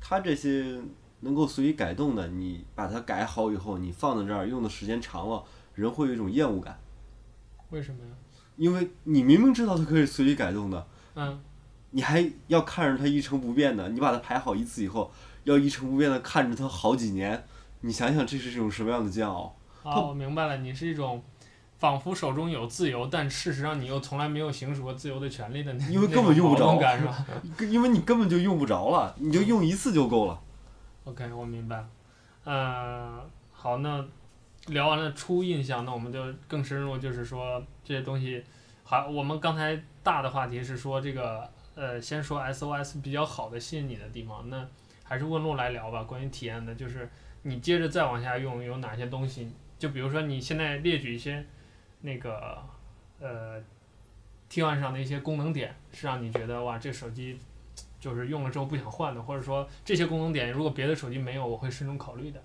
它这些能够随意改动的，你把它改好以后，你放在这儿用的时间长了，人会有一种厌恶感，为什么呀？因为你明明知道它可以随意改动的，嗯，你还要看着它一成不变的，你把它排好一次以后，要一成不变的看着它好几年，你想想这是一种什么样的煎熬？哦，我明白了，你是一种仿佛手中有自由，但事实上你又从来没有行使过自由的权利的那因为根本用不着那种感是吧 [LAUGHS] 因为你根本就用不着了，你就用一次就够了。？OK，我明白了。呃，好，那聊完了初印象，那我们就更深入，就是说这些东西，好，我们刚才大的话题是说这个，呃，先说 SOS 比较好的吸引你的地方，那还是问路来聊吧。关于体验的，就是你接着再往下用有哪些东西？就比如说你现在列举一些那个呃 T1 上的一些功能点，是让你觉得哇，这手机就是用了之后不想换的，或者说这些功能点如果别的手机没有，我会慎重考虑的。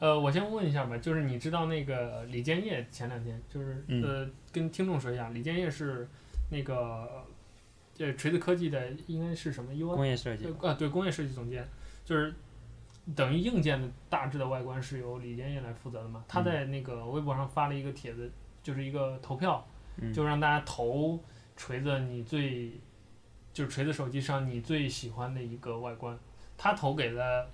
呃，我先问一下吧，就是你知道那个李建业前两天就是、嗯呃跟听众说一下，李建业是那个这锤子科技的应该是什么 UI 工业设计呃啊对工业设计总监，就是等于硬件的大致的外观是由李建业来负责的嘛。他在那个微博上发了一个帖子，就是一个投票，嗯就让大家投锤子你最就是锤子手机上你最喜欢的一个外观。他投给了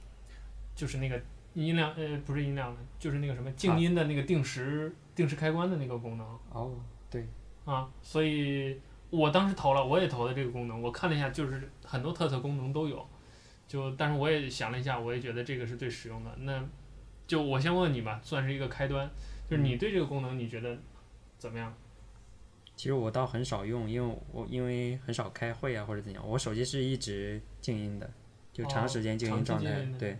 就是那个音量呃不是音量的，就是那个什么静音的那个定时定时开关的那个功能。哦，对啊，所以我当时投了，我也投的这个功能。我看了一下，就是很多特色功能都有，就但是我也想了一下，我也觉得这个是最实用的。那就我先问你吧，算是一个开端，就是你对这个功能你觉得怎么样？其实我倒很少用，因为我因为很少开会啊或者怎样，我手机是一直静音的，就长时间静音状态。对，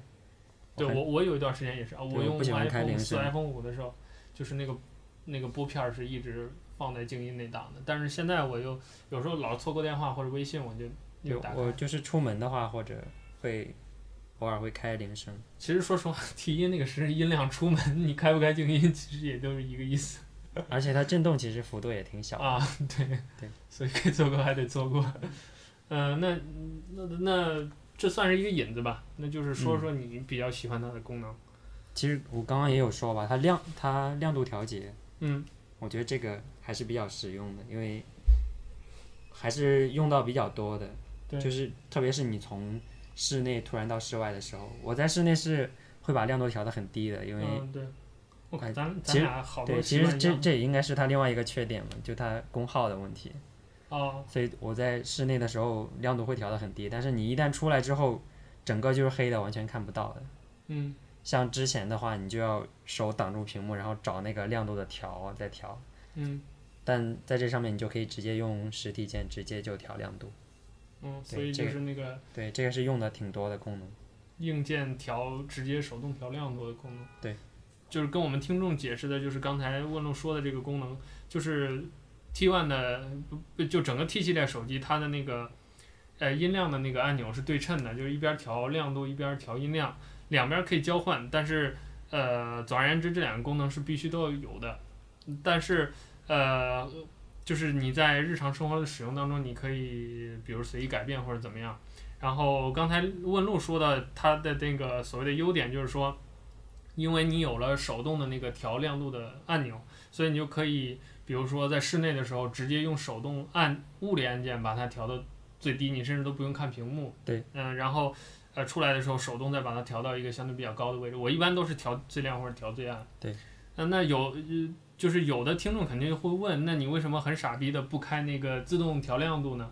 对我我有一段时间也是啊，我用 iPhone 四、iPhone 五的时候，就是那个那个拨片儿是一直放在静音那档的，但是现在我又有时候老错过电话或者微信，我就对又打。我就是出门的话或者会偶尔会开铃声。其实说实话，提音那个是音量，出门你开不开静音，其实也就是一个意思。[LAUGHS] 而且它震动其实幅度也挺小的。啊，对，对所以该做过还得错过。嗯、那那那这算是一个引子吧？那就是说说你比较喜欢它的功能。其实我刚刚也有说吧，它亮它亮度调节，嗯我觉得这个还是比较实用的，因为还是用到比较多的。对就是特别是你从室内突然到室外的时候，我在室内是会把亮度调得很低的，因为、嗯，对。我看咱其实咱俩好多对，其实这这也应该是它另外一个缺点嘛，就它功耗的问题。哦，所以我在室内的时候亮度会调得很低，但是你一旦出来之后，整个就是黑的，完全看不到的。嗯像之前的话，你就要手挡住屏幕，然后找那个亮度的调再调。嗯但在这上面，你就可以直接用实体键直接就调亮度。嗯，所以就是那个对，这个是用的挺多的功能。硬件调直接手动调亮度的功能。对。就是跟我们听众解释的，就是刚才问路说的这个功能，就是 T one 的，不就整个 T 系列手机它的那个，呃，音量的那个按钮是对称的，就是一边调亮度一边调音量，两边可以交换，但是呃，总而言之，这两个功能是必须都要有的。但是呃，就是你在日常生活的使用当中，你可以比如随意改变或者怎么样。然后刚才问路说的，它的那个所谓的优点就是说，因为你有了手动的那个调亮度的按钮，所以你就可以，比如说在室内的时候，直接用手动按物理按键把它调到最低，你甚至都不用看屏幕。对。嗯，然后呃出来的时候，手动再把它调到一个相对比较高的位置。我一般都是调最亮或者调最暗。对。嗯，那有呃就是有的听众肯定会问，那你为什么很傻逼的不开那个自动调亮度呢？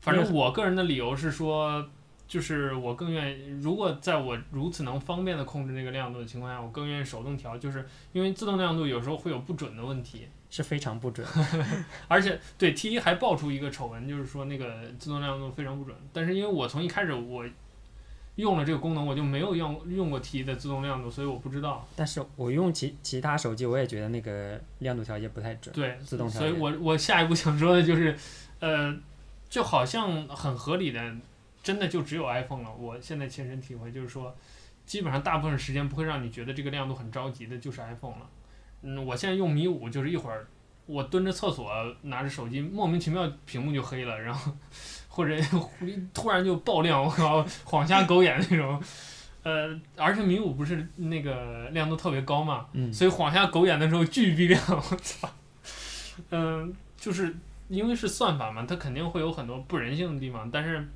反正我个人的理由是说，就是我更愿意，如果在我如此能方便的控制那个亮度的情况下，我更愿意手动调，就是因为自动亮度有时候会有不准的问题。是非常不准，[LAUGHS] 而且对 T 一还爆出一个丑闻，就是说那个自动亮度非常不准。但是因为我从一开始我用了这个功能，我就没有用用过 T 一的自动亮度，所以我不知道。但是我用其其他手机，我也觉得那个亮度调节不太准。对，自动调节。所以我我下一步想说的就是，呃，就好像很合理的，真的就只有 iPhone 了。我现在亲身体会就是说，基本上大部分时间不会让你觉得这个亮度很着急的，就是 iPhone 了。嗯，我现在用米五，就是一会儿我蹲着厕所拿着手机，莫名其妙屏幕就黑了，然后或者突然就爆亮，我靠，晃瞎狗眼那种。呃，而且米五不是那个亮度特别高嘛，嗯，所以晃瞎狗眼的时候巨逼亮，我操。嗯、呃，就是因为是算法嘛，它肯定会有很多不人性的地方，但是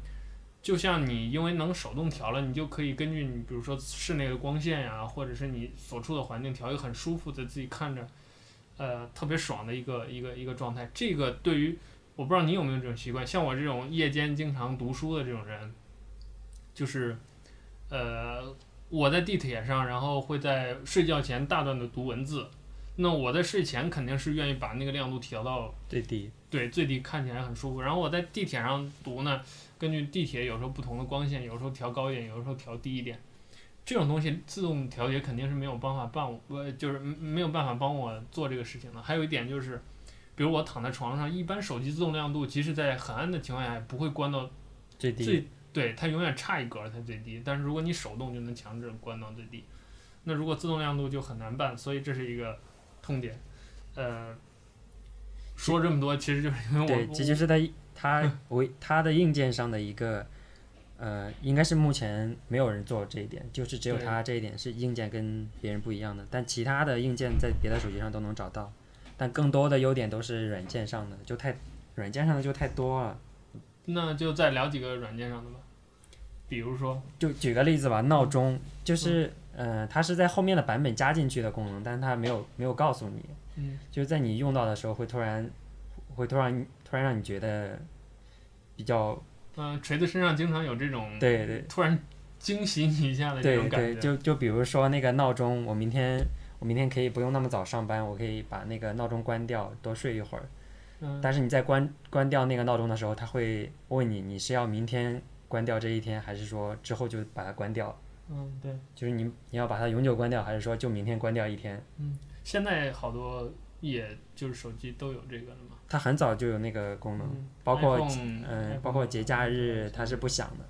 就像你因为能手动调了，你就可以根据你比如说室内的光线呀，或者是你所处的环境调一个很舒服的自己看着。呃，特别爽的一个一个一个状态。这个对于我不知道你有没有这种习惯，像我这种夜间经常读书的这种人，就是，呃，我在地铁上，然后会在睡觉前大段的读文字。那我在睡前肯定是愿意把那个亮度调到最低，对，最低，看起来很舒服。然后我在地铁上读呢，根据地铁有时候不同的光线，有时候调高一点，有时候调低一点。这种东西自动调节肯定是没有办法帮我，呃就是没有办法帮我做这个事情的。还有一点就是，比如我躺在床上，一般手机自动亮度，即使在很暗的情况下，不会关到最低，对，它永远差一格才最低。但是如果你手动就能强制关到最低，那如果自动亮度就很难办，所以这是一个痛点。呃，说这么多，其实就是因为我，对，这就是它它为它的硬件上的一个。呃，应该是目前没有人做这一点，就是只有它这一点是硬件跟别人不一样的，但其他的硬件在别的手机上都能找到，但更多的优点都是软件上的，就太软件上的就太多了。那就再聊几个软件上的吧，比如说，就举个例子吧，闹钟就是，呃，它是在后面的版本加进去的功能，但是它没有没有告诉你，嗯，就是在你用到的时候会突然会突然突然让你觉得比较。嗯，锤子身上经常有这种对对，突然惊喜你一下的这种感觉。对对，就就比如说那个闹钟，我明天我明天可以不用那么早上班，我可以把那个闹钟关掉，多睡一会儿。嗯。但是你在关关掉那个闹钟的时候，他会问你，你是要明天关掉这一天，还是说之后就把它关掉？嗯，对。就是你你要把它永久关掉，还是说就明天关掉一天？嗯，现在好多也就是手机都有这个了嘛。它很早就有那个功能，嗯、包括嗯，包括节假日它是不响的，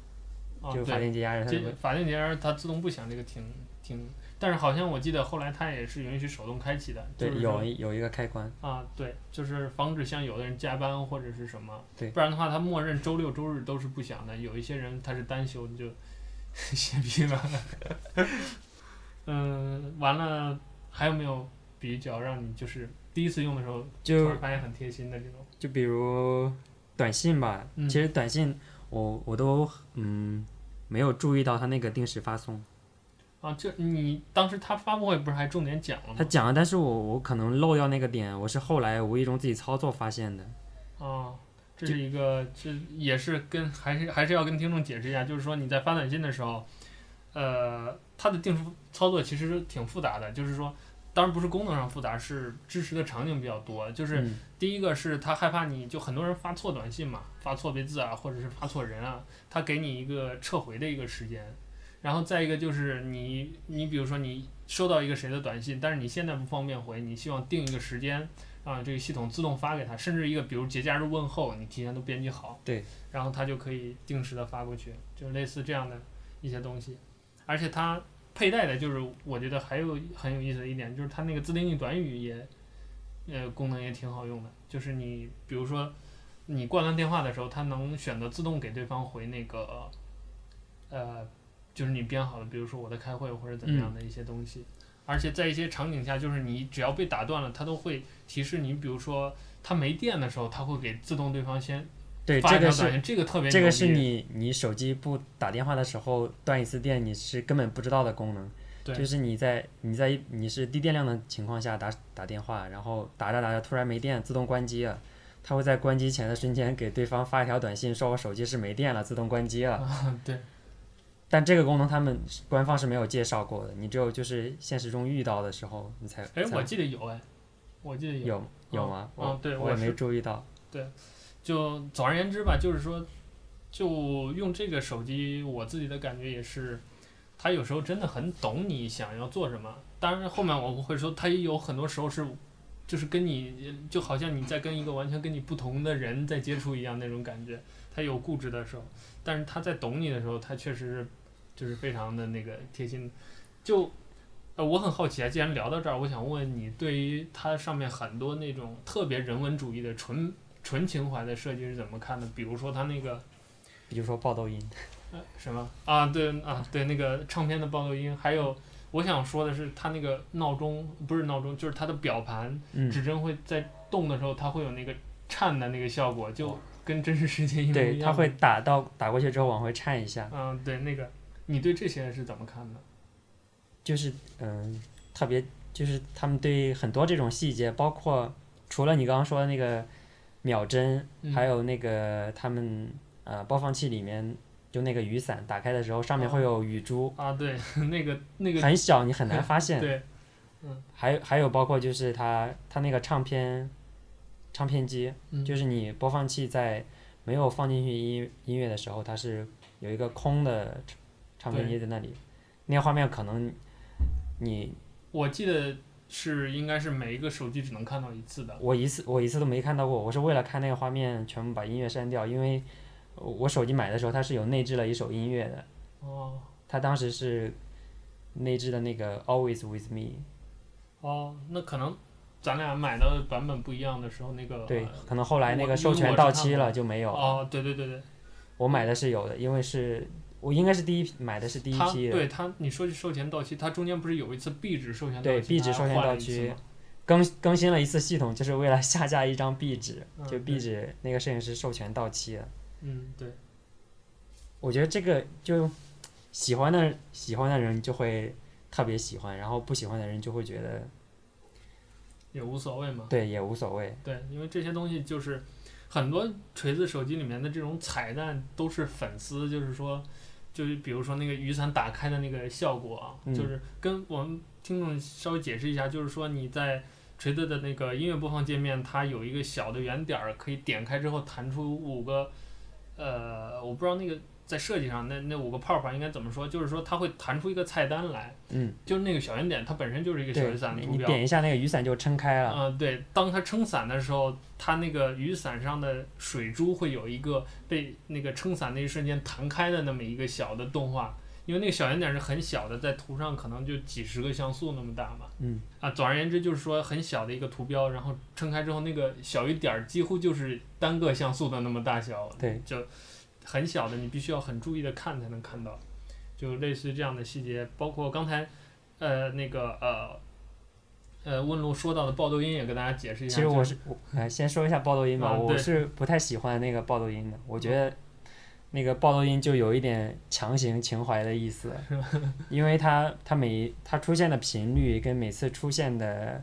哦、就法定节假日法定节假日它自动不响，这个挺挺，但是好像我记得后来它也是允许手动开启的，对，就是、有有一个开关啊，对，就是防止像有的人加班或者是什么，对，不然的话它默认周六周日都是不响的，有一些人他是单休你就 [LAUGHS] 歇逼了，[LAUGHS] 嗯，完了还有没有比较让你就是？第一次用的时候就发现很贴心的这种，就比如短信吧，嗯、其实短信我我都嗯没有注意到它那个定时发送。啊，这你当时他发布会不是还重点讲了吗？他讲了，但是我我可能漏掉那个点，我是后来无意中自己操作发现的。哦，这是一个，这也是跟还是还是要跟听众解释一下，就是说你在发短信的时候，呃，它的定时操作其实挺复杂的，就是说。当然不是功能上复杂，是支持的场景比较多。就是第一个是他害怕你就很多人发错短信嘛，发错别字啊，或者是发错人啊，他给你一个撤回的一个时间。然后再一个就是你你比如说你收到一个谁的短信，但是你现在不方便回，你希望定一个时间，让这个系统自动发给他，甚至一个比如节假日问候，你提前都编辑好，对，然后他就可以定时的发过去，就类似这样的一些东西，而且它。佩戴的就是我觉得还有很有意思的一点，就是它那个自定义短语也，呃，功能也挺好用的。就是你比如说你挂断电话的时候，它能选择自动给对方回那个，呃，就是你编好的，比如说我在开会或者怎么样的一些东西。嗯、而且在一些场景下，就是你只要被打断了，它都会提示你，比如说它没电的时候，它会给自动对方先。对，这个是这个特别，这个是你你手机不打电话的时候断一次电，你是根本不知道的功能。对，就是你在你在你是低电量的情况下打打电话，然后打着打着突然没电，自动关机了。它会在关机前的瞬间给对方发一条短信，说我手机是没电了，自动关机了。啊，对。但这个功能他们官方是没有介绍过的，你只有就是现实中遇到的时候你才。哎，我记得有哎，我记得有。有有吗？嗯，嗯对，我也没注意到。就总而言之吧，就是说，就用这个手机，我自己的感觉也是，它有时候真的很懂你想要做什么。当然后面我们会说，它也有很多时候是，就是跟你就好像你在跟一个完全跟你不同的人在接触一样那种感觉。它有固执的时候，但是它在懂你的时候，它确实是就是非常的那个贴心。就呃，我很好奇啊，既然聊到这儿，我想问你，对于它上面很多那种特别人文主义的纯。纯情怀的设计是怎么看的？比如说它那个，比如说爆豆音，呃，什么啊？对啊，对那个唱片的爆豆音，还有我想说的是，它那个闹钟不是闹钟，就是它的表盘，嗯，指针会在动的时候，它会有那个颤的那个效果，就跟真实世界一模一样。对，它会打到打过去之后往回颤一下。嗯，对，那个你对这些是怎么看的？就是嗯，特别就是他们对很多这种细节，包括除了你刚刚说的那个。秒针，还有那个他们呃播放器里面就那个雨伞打开的时候，上面会有雨珠啊，对，[LAUGHS] 那个那个很小，你很难 [LAUGHS] 发现。对，嗯，还有还有包括就是它它那个唱片唱片机，就是你播放器在没有放进去音音乐的时候，它是有一个空的唱片机在那里，那个画面可能你我记得。是，应该是每一个手机只能看到一次的。我一次我一次都没看到过，我是为了看那个画面，全部把音乐删掉，因为我手机买的时候它是有内置了一首音乐的。哦。它当时是内置的那个 Always with me。哦，那可能咱俩买的版本不一样的时候，那个。对，可能后来那个授权到期了就没有了。哦，对对对对。我买的是有的，因为是。我应该是第一批买的是第一批的。对他，你说授权到期，它中间不是有一次壁纸授权到期？对，壁纸授权到期，更更新了一次系统，就是为了下架一张壁纸，就壁纸那个摄影师授权到期了。嗯，对。我觉得这个就喜欢的喜欢的人就会特别喜欢，然后不喜欢的人就会觉得也无所谓嘛。对，也无所谓。对，因为这些东西就是很多锤子手机里面的这种彩蛋都是粉丝，就是说。就是比如说那个雨伞打开的那个效果啊，嗯、就是跟我们听众稍微解释一下，就是说你在锤子的那个音乐播放界面，它有一个小的圆点儿，可以点开之后弹出五个，呃，我不知道那个。在设计上，那那五个泡泡应该怎么说？就是说它会弹出一个菜单来，嗯，就是那个小圆点，它本身就是一个小雨伞的图标。你点一下那个雨伞就撑开了。嗯、呃，对，当它撑伞的时候，它那个雨伞上的水珠会有一个被那个撑伞那一瞬间弹开的那么一个小的动画，因为那个小圆点是很小的，在图上可能就几十个像素那么大嘛。嗯。啊，总而言之就是说很小的一个图标，然后撑开之后，那个小雨点几乎就是单个像素的那么大小。对。就。很小的，你必须要很注意的看才能看到，就类似这样的细节，包括刚才，呃，那个呃，呃，问路说到的爆豆音也跟大家解释一下。其实我是，呃，先说一下爆豆音吧，啊、我是不太喜欢那个爆豆音的，我觉得，那个爆豆音就有一点强行情怀的意思，[LAUGHS] 因为它它每它出现的频率跟每次出现的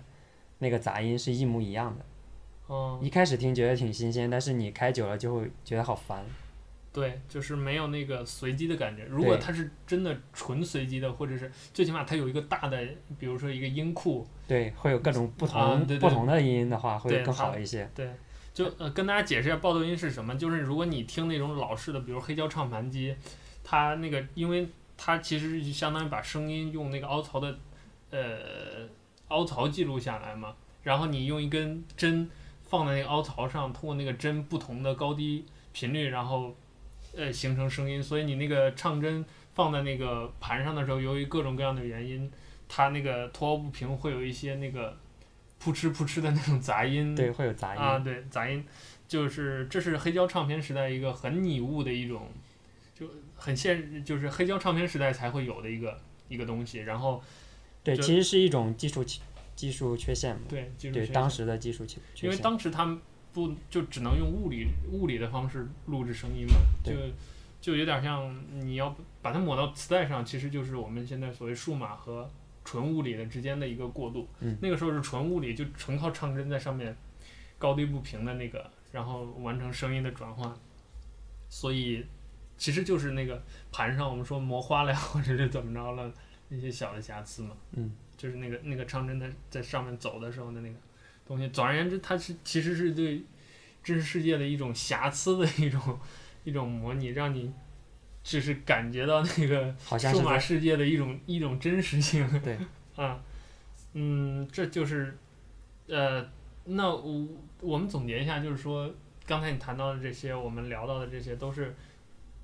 那个杂音是一模一样的。哦、一开始听觉得挺新鲜，但是你开久了就会觉得好烦。对，就是没有那个随机的感觉。如果它是真的纯随机的，或者是最起码它有一个大的，比如说一个音库，对，会有各种不同、不同的音的话，会更好一些。对，就呃跟大家解释一下爆豆音是什么，就是如果你听那种老式的，比如黑胶唱盘机，它那个因为它其实是相当于把声音用那个凹槽的，呃，凹槽记录下来嘛，然后你用一根针放在那个凹槽上，通过那个针不同的高低频率，然后。呃，形成声音，所以你那个唱针放在那个盘上的时候，由于各种各样的原因，它那个凸凹不平，会有一些那个扑哧扑哧的那种杂音。对，会有杂音。啊，对，杂音，就是这是黑胶唱片时代一个很拟物的一种，就很现，就是黑胶唱片时代才会有的一个一个东西。然后，对，其实是一种技术技术缺陷嘛。对，技术对当时的技术缺陷。因为当时他们。不就只能用物理物理的方式录制声音嘛？就就有点像你要把它抹到磁带上，其实就是我们现在所谓数码和纯物理的之间的一个过渡。嗯、那个时候是纯物理，就纯靠唱针在上面高低不平的那个，然后完成声音的转换。所以其实就是那个盘上我们说磨花了或者是怎么着了那些小的瑕疵嘛。嗯。就是那个那个唱针在在上面走的时候的那个东西。总而言之，它是其实是对真实世界的一种瑕疵的一种一种模拟，让你就是感觉到那个数码世界的一种一种真实性。对。[LAUGHS] 啊，嗯，这就是呃，那我我们总结一下，就是说。刚才你谈到的这些，我们聊到的这些，都是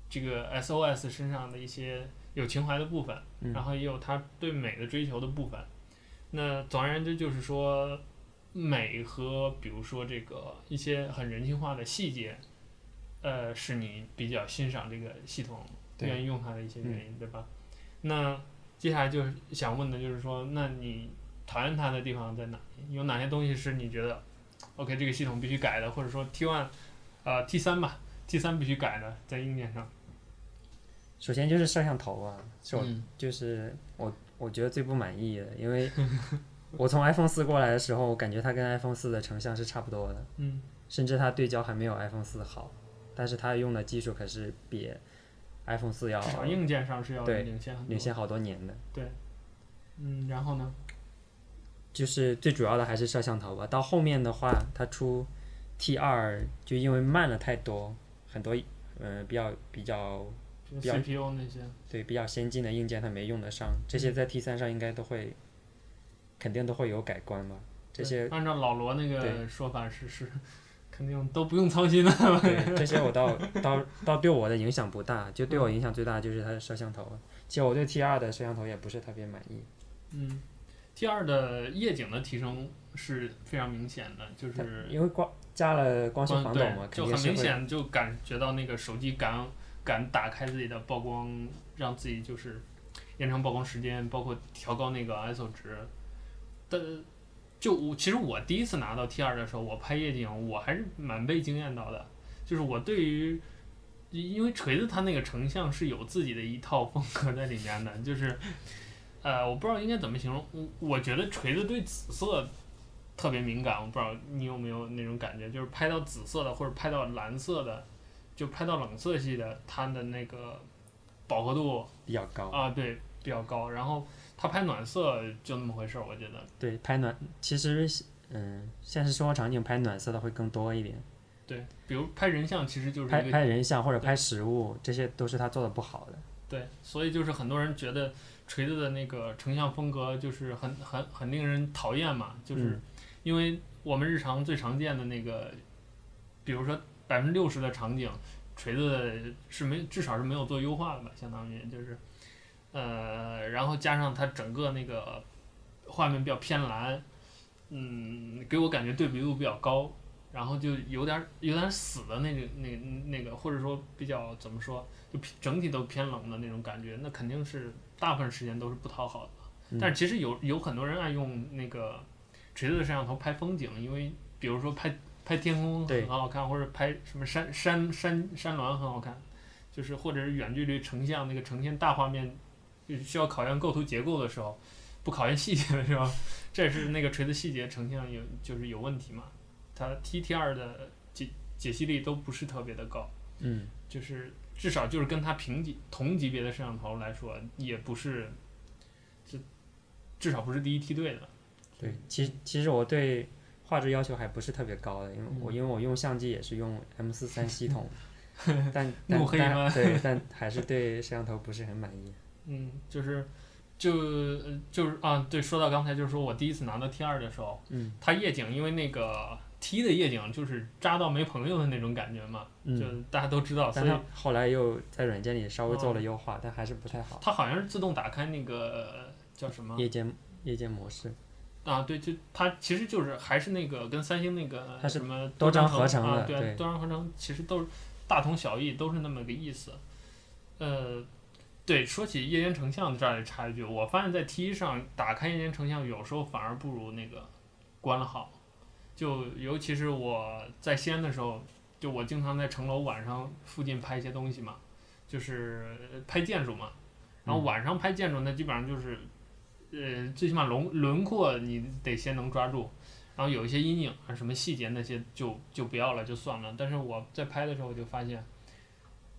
这个 SOS 身上的一些有情怀的部分，嗯、然后也有他对美的追求的部分。那总而言之，就是说美和比如说这个一些很人性化的细节，呃，是你比较欣赏这个系统愿意用它的一些原因，对，对吧？那接下来就是想问的就是说，那你讨厌它的地方在哪里？有哪些东西是你觉得？OK，这个系统必须改的，或者说 T one 呃 T 三吧，T 三必须改的，在硬件上。首先就是摄像头啊，是我、嗯、就是我我觉得最不满意的，因为我从 iPhone 四过来的时候，我感觉它跟 iPhone 四的成像是差不多的，嗯，甚至它对焦还没有 iPhone 四好，但是它用的技术可是比 iPhone 四要，至少硬件上是要领先领先好多年的。对，嗯，然后呢？就是最主要的还是摄像头吧。到后面的话，它出 T 二就因为慢了太多，很多嗯、呃、比较比较比较 CPU 那些对比较先进的硬件它没用得上，这些在 T 三上应该都会肯定都会有改观嘛。这些按照老罗那个说法是是肯定都不用操心的。对这些我倒倒倒对我的影响不大，就对我影响最大就是它的摄像头。其实我对 T 二的摄像头也不是特别满意。嗯。T 二的夜景的提升是非常明显的，就是因为光加了光学防抖嘛，就很明显就感觉到那个手机敢敢打开自己的曝光，让自己就是延长曝光时间，包括调高那个 ISO 值。但就我其实我第一次拿到 T 二的时候，我拍夜景我还是蛮被惊艳到的，就是我对于因为锤子它那个成像是有自己的一套风格在里面的，就是。呃，我不知道应该怎么形容。我我觉得锤子对紫色特别敏感，我不知道你有没有那种感觉，就是拍到紫色的或者拍到蓝色的，就拍到冷色系的，它的那个饱和度比较高啊，对，比较高。然后它拍暖色就那么回事儿，我觉得。对，拍暖其实嗯，现实生活场景拍暖色的会更多一点。对，比如拍人像，其实就是拍拍人像或者拍实物，这些都是他做的不好的。对，所以就是很多人觉得。锤子的那个成像风格就是很很很令人讨厌嘛，就是因为我们日常最常见的那个，比如说百分之六十的场景，锤子是没至少是没有做优化的吧，相当于就是，呃，然后加上它整个那个画面比较偏蓝，嗯，给我感觉对比度比较高，然后就有点有点死的那个那那个或者说比较怎么说，就整体都偏冷的那种感觉，那肯定是。大部分时间都是不讨好的，但是其实有有很多人爱用那个锤子的摄像头拍风景，因为比如说拍拍天空很好看，或者拍什么山山山山峦很好看，就是或者是远距离成像那个呈现大画面，就需要考验构图结构的时候，不考验细节的时候，这也是那个锤子细节成像有就是有问题嘛，它 T T 二的解解析力都不是特别的高，嗯，就是。至少就是跟它平级同级别的摄像头来说，也不是，至至少不是第一梯队的。对，其其实我对画质要求还不是特别高的，因为我因为我用相机也是用 M 四三系统，[LAUGHS] 但但但对，[LAUGHS] 但还是对摄像头不是很满意。嗯，就是，就就是啊，对，说到刚才就是说我第一次拿到 T 二的时候，嗯，它夜景因为那个。T 的夜景就是渣到没朋友的那种感觉嘛，嗯、就大家都知道，所以后来又在软件里稍微做了优化，哦、但还是不太好。它好像是自动打开那个叫什么？夜间夜间模式。啊，对，就它其实就是还是那个跟三星那个什么多张合成的，啊、对，多张合成其实都是大同小异，都是那么个意思。呃，对，说起夜间成像这儿插一句，我发现在 T 上打开夜间成像有时候反而不如那个关了好。就尤其是我在西安的时候，就我经常在城楼晚上附近拍一些东西嘛，就是拍建筑嘛，然后晚上拍建筑，那基本上就是，呃，最起码轮轮廓你得先能抓住，然后有一些阴影啊什么细节那些就就不要了就算了。但是我在拍的时候我就发现，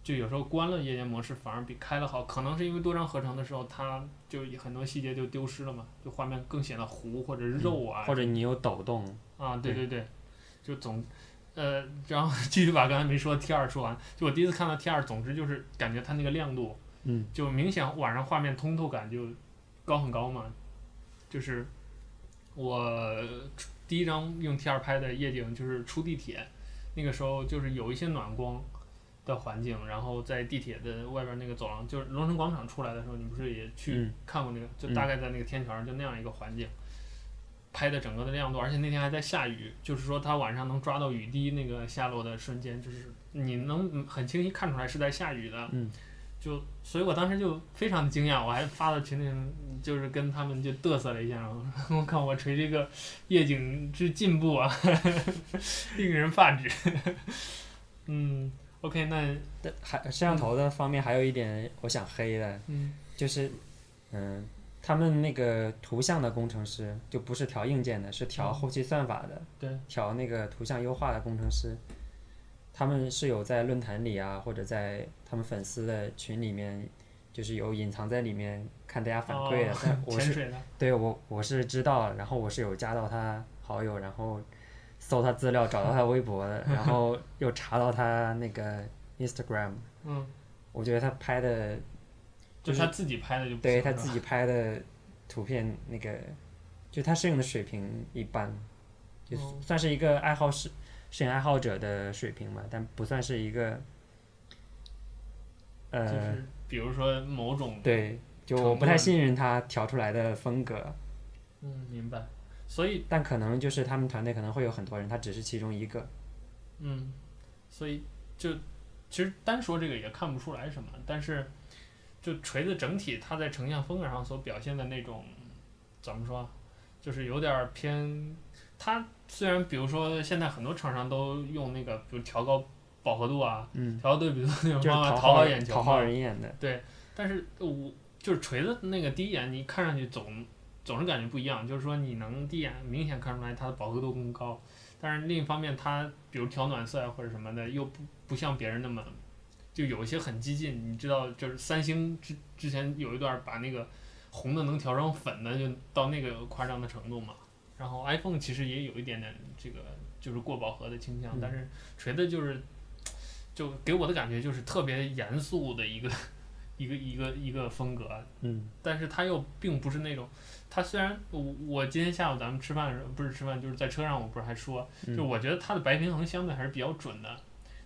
就有时候关了夜间模式反而比开了好，可能是因为多张合成的时候，它就很多细节就丢失了嘛，就画面更显得糊或者肉啊，嗯、或者你有抖动啊，对对对，就总，呃，然后 [LAUGHS] 继续把刚才没说的 T 二说完，就我第一次看到 T 二，总之就是感觉它那个亮度，嗯，就明显晚上画面通透感就高很高嘛，就是我第一张用 T 二拍的夜景就是出地铁，那个时候就是有一些暖光。的环境，然后在地铁的外边那个走廊，就是龙城广场出来的时候，你不是也去看过那个？嗯、就大概在那个天桥上，就那样一个环境，拍的整个的亮度，而且那天还在下雨，就是说他晚上能抓到雨滴那个下落的瞬间，就是你能很清晰看出来是在下雨的。嗯、就所以我当时就非常的惊讶，我还发到群里，就是跟他们就嘚瑟了一下，然后我看我锤这个夜景之进步啊，[LAUGHS] 令人发指。[LAUGHS] 嗯。OK，那还摄像头的方面还有一点我想黑的，嗯、就是，嗯，他们那个图像的工程师就不是调硬件的，是调后期算法的，对、嗯，调那个图像优化的工程师，他们是有在论坛里啊，或者在他们粉丝的群里面，就是有隐藏在里面看大家反馈的，哦、但我是潜水对我我是知道，然后我是有加到他好友，然后。搜他资料，找到他微博的，[LAUGHS] 然后又查到他那个 Instagram。嗯。我觉得他拍的，就是他自己拍的就不。对他自己拍的图片，那个，就他摄影的水平一般，就算是一个爱好摄摄影爱好者的水平吧，但不算是一个。呃。就是比如说某种。对，就我不太信任他调出来的风格。嗯，明白。所以，但可能就是他们团队可能会有很多人，他只是其中一个。嗯，所以就其实单说这个也看不出来什么，但是就锤子整体它在成像风格上所表现的那种怎么说，就是有点偏。它虽然比如说现在很多厂商都用那个，比如调高饱和度啊，嗯，调高对比度那种方法讨好眼球，讨好人眼的。对，但是我就是锤子那个第一眼你看上去总。总是感觉不一样，就是说你能第一眼明显看出来它的饱和度更高，但是另一方面它比如调暖色啊或者什么的又不不像别人那么，就有一些很激进，你知道就是三星之之前有一段把那个红的能调成粉的，就到那个夸张的程度嘛。然后 iPhone 其实也有一点点这个就是过饱和的倾向，但是锤子就是就给我的感觉就是特别严肃的一个一个一个一个风格，嗯，但是它又并不是那种。他虽然我我今天下午咱们吃饭的时候不是吃饭就是在车上，我不是还说，就我觉得他的白平衡相对还是比较准的，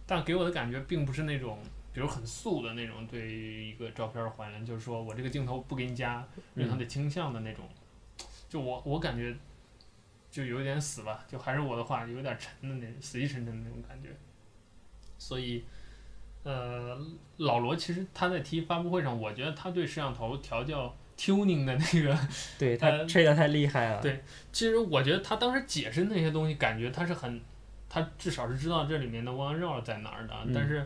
但给我的感觉并不是那种比如很素的那种对于一个照片的还原，就是说我这个镜头不给你加任何的倾向的那种，就我我感觉就有点死吧，就还是我的话有点沉的那死气沉沉的那种感觉，所以呃老罗其实他在 T 发布会上，我觉得他对摄像头调教。tuning 的那个，[LAUGHS] 对他吹的太厉害了。对，其实我觉得他当时解释那些东西，感觉他是很，他至少是知道这里面的弯绕在哪儿的，嗯、但是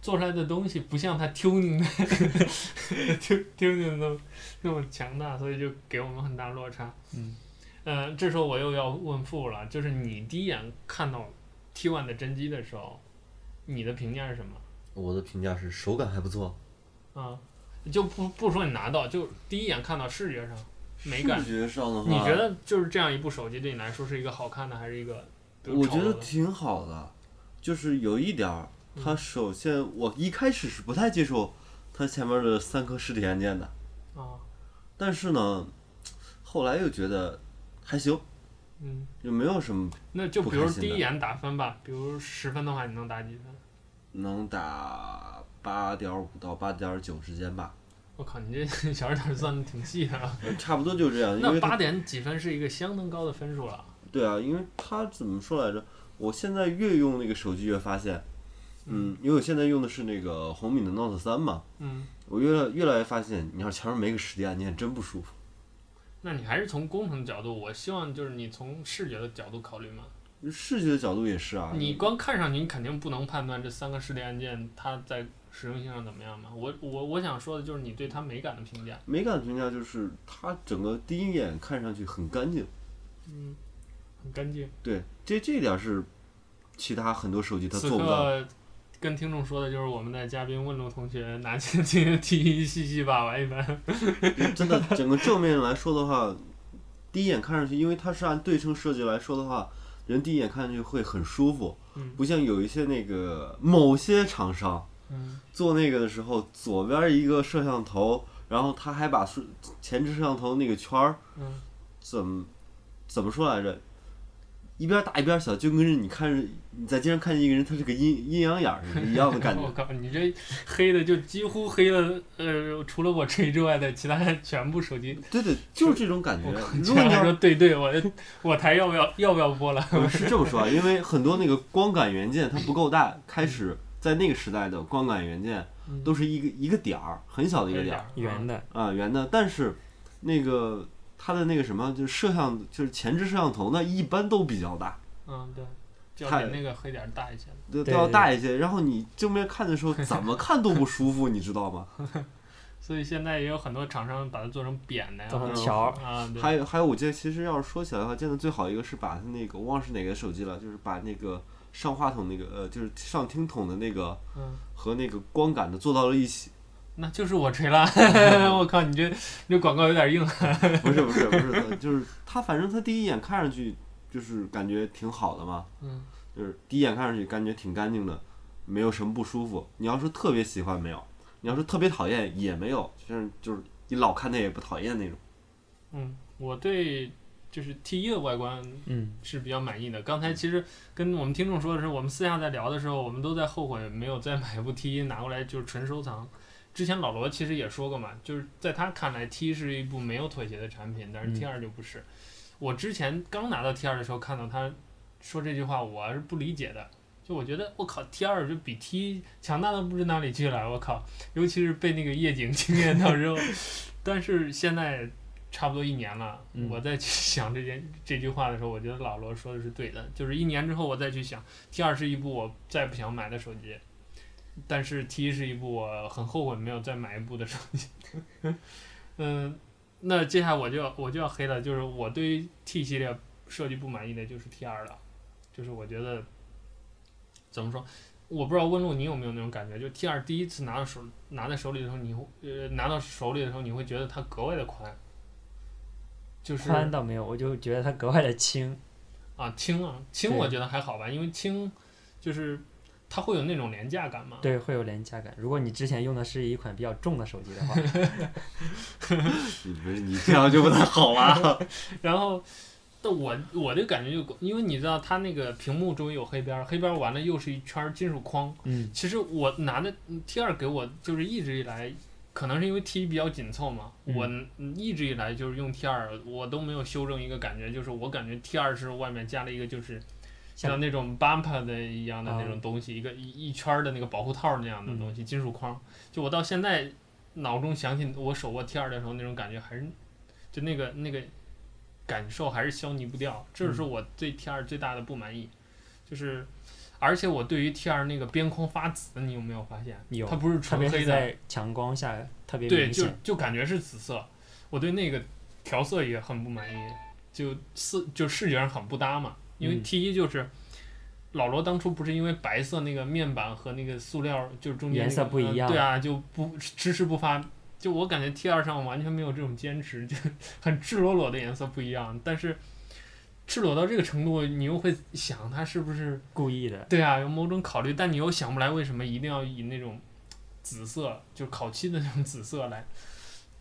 做出来的东西不像他 tuning 的 [LAUGHS] tuning 的那么强大，所以就给我们很大落差。嗯。呃，这时候我又要问富了，就是你第一眼看到 T1 的真机的时候，你的评价是什么？我的评价是手感还不错。啊。就不不说你拿到，就第一眼看到视觉上，美感。视觉上的话，你觉得就是这样一部手机对你来说是一个好看的，还是一个？我觉得挺好的，就是有一点儿，它首先我一开始是不太接受它前面的三颗实体按键的。啊。但是呢，后来又觉得还行。嗯。也没有什么。那就比如第一眼打分吧，比如十分的话，你能打几分？能打。八点五到八点九之间吧。我靠，你这小数点算的挺细的啊。差不多就这样。那八点几分是一个相当高的分数了。对啊，因为它怎么说来着？我现在越用那个手机越发现，嗯，因为我现在用的是那个红米的 Note 三嘛。嗯。我越越来越发现，你要前面没个实体按键真不舒服。那你还是从工程角度，我希望就是你从视觉的角度考虑嘛。视觉的角度也是啊。你光看上去，你肯定不能判断这三个实体按键它在。实用性上怎么样嘛？我我我想说的就是你对它美感的评价。美感评价就是它整个第一眼看上去很干净。嗯，很干净。对，这这一点是其他很多手机它做不到。跟听众说的就是我们的嘉宾问路同学拿起 T T 一细细把玩一番。[LAUGHS] 真的，整个正面来说的话，第一眼看上去，因为它是按对称设计来说的话，人第一眼看上去会很舒服，嗯。不像有一些那个某些厂商嗯。做那个的时候，左边一个摄像头，然后他还把摄前置摄像头那个圈儿嗯，怎么怎么说来着？一边大一边小，就跟着你看着你在街上看见一个人，他是个阴阴阳眼一样的感觉 [LAUGHS] 我。靠，你这黑的就几乎黑了，呃，除了我这之外的其他全部手机。对对，就是这种感觉我靠，。如果你说对对，我的我台要不要要不要播了？呃是这么说啊，因为很多那个光感元件它不够大，开始在那个时代的光感元件嗯都是一个一个点儿，很小的一个点儿圆的，啊圆的，但是那个它的那个什么就是摄像就是前置摄像头呢，一般都比较大，嗯，对，就要比那个黑点儿大一些对。都都要大一些，然后你正面看的时候 [LAUGHS] 怎么看都不舒服，你知道吗？[LAUGHS] 所以现在也有很多厂商把它做成扁的呀，做成条儿啊，对，还有还有，我记得其实要是说起来的话，见的最好一个是把它那个我忘了是哪个手机了，就是把那个上话筒那个呃就是上听筒的那个嗯，和那个光感的做到了一起。那就是我吹了，[LAUGHS] 我靠，你这你这广告有点硬。[LAUGHS] 不是不是不 [LAUGHS] 是，就是他反正他第一眼看上去就是感觉挺好的嘛，嗯，就是第一眼看上去感觉挺干净的，没有什么不舒服。你要说特别喜欢没有，你要说特别讨厌也没有，就是就是你老看它也不讨厌那种。嗯，我对就是 T 一的外观嗯，是比较满意的。刚才其实跟我们听众说的是，我们私下在聊的时候，我们都在后悔没有再买一部 T 一拿过来就是纯收藏。之前老罗其实也说过嘛，就是在他看来 T 一是一部没有妥协的产品，但是 T 二就不是。我之前刚拿到 T 二的时候，看到他说这句话，我是不理解的。就我觉得我靠，T 二就比 T 一强大到不知哪里去了，我靠！尤其是被那个夜景 [LAUGHS] 惊艳到之后，但是现在差不多一年了，嗯我再去 [LAUGHS] 想这件这句话的时候，我觉得老罗说的是对的。就是一年之后我再去想，T 二是一部我再不想买的手机，但是 T 一是一部我很后悔没有再买一部的手机。[LAUGHS] 嗯，那接下来我就要我就要黑了，就是我对于 T 系列设计不满意的就是 T 二了，就是我觉得怎么说，我不知道问路你有没有那种感觉，就 T 二第一次拿到手拿在手里的时候，你会呃拿到手里的时候，你会觉得它格外的宽，就是宽倒没有，我就觉得它格外的轻。啊轻啊轻，我觉得还好吧，因为轻就是它会有那种廉价感吗。对，会有廉价感。如果你之前用的是一款比较重的手机的话，[LAUGHS] 你不是你这样就不太好了。[LAUGHS] 然后，但我我的感觉就，因为你知道它那个屏幕周围有黑边儿，黑边儿完了又是一圈金属框。嗯，其实我拿的 T 二给我就是一直以来，可能是因为 T 一比较紧凑嘛，嗯我一直以来就是用 T 二，我都没有修正一个感觉，就是我感觉 T 二是外面加了一个就是像像那种 bumper 的一样的那啊种东西，一个一一圈儿的那个保护套那样的东西，金属框。就我到现在脑中想起我手握 T 二的时候那种感觉，还是就那个那个感受还是消弭不掉，这是我对 T 二最大的不满意，就是。而且我对于 T 二那个边框发紫，你有没有发现？有它不是纯黑的，别在强光下特别对，就。就感觉是紫色。我对那个调色也很不满意，就视就视觉上很不搭嘛。因为嗯 T 一就是、老罗当初不是因为白色那个面板和那个塑料就是中间、那个、颜色不一样呃对啊，就不迟迟不发。就我感觉 T 二上完全没有这种坚持，就 [LAUGHS] 很赤裸裸的颜色不一样，但是赤裸到这个程度，你又会想他是不是？故意的。对啊，有某种考虑，但你又想不来为什么一定要以那种紫色，就烤漆的那种紫色来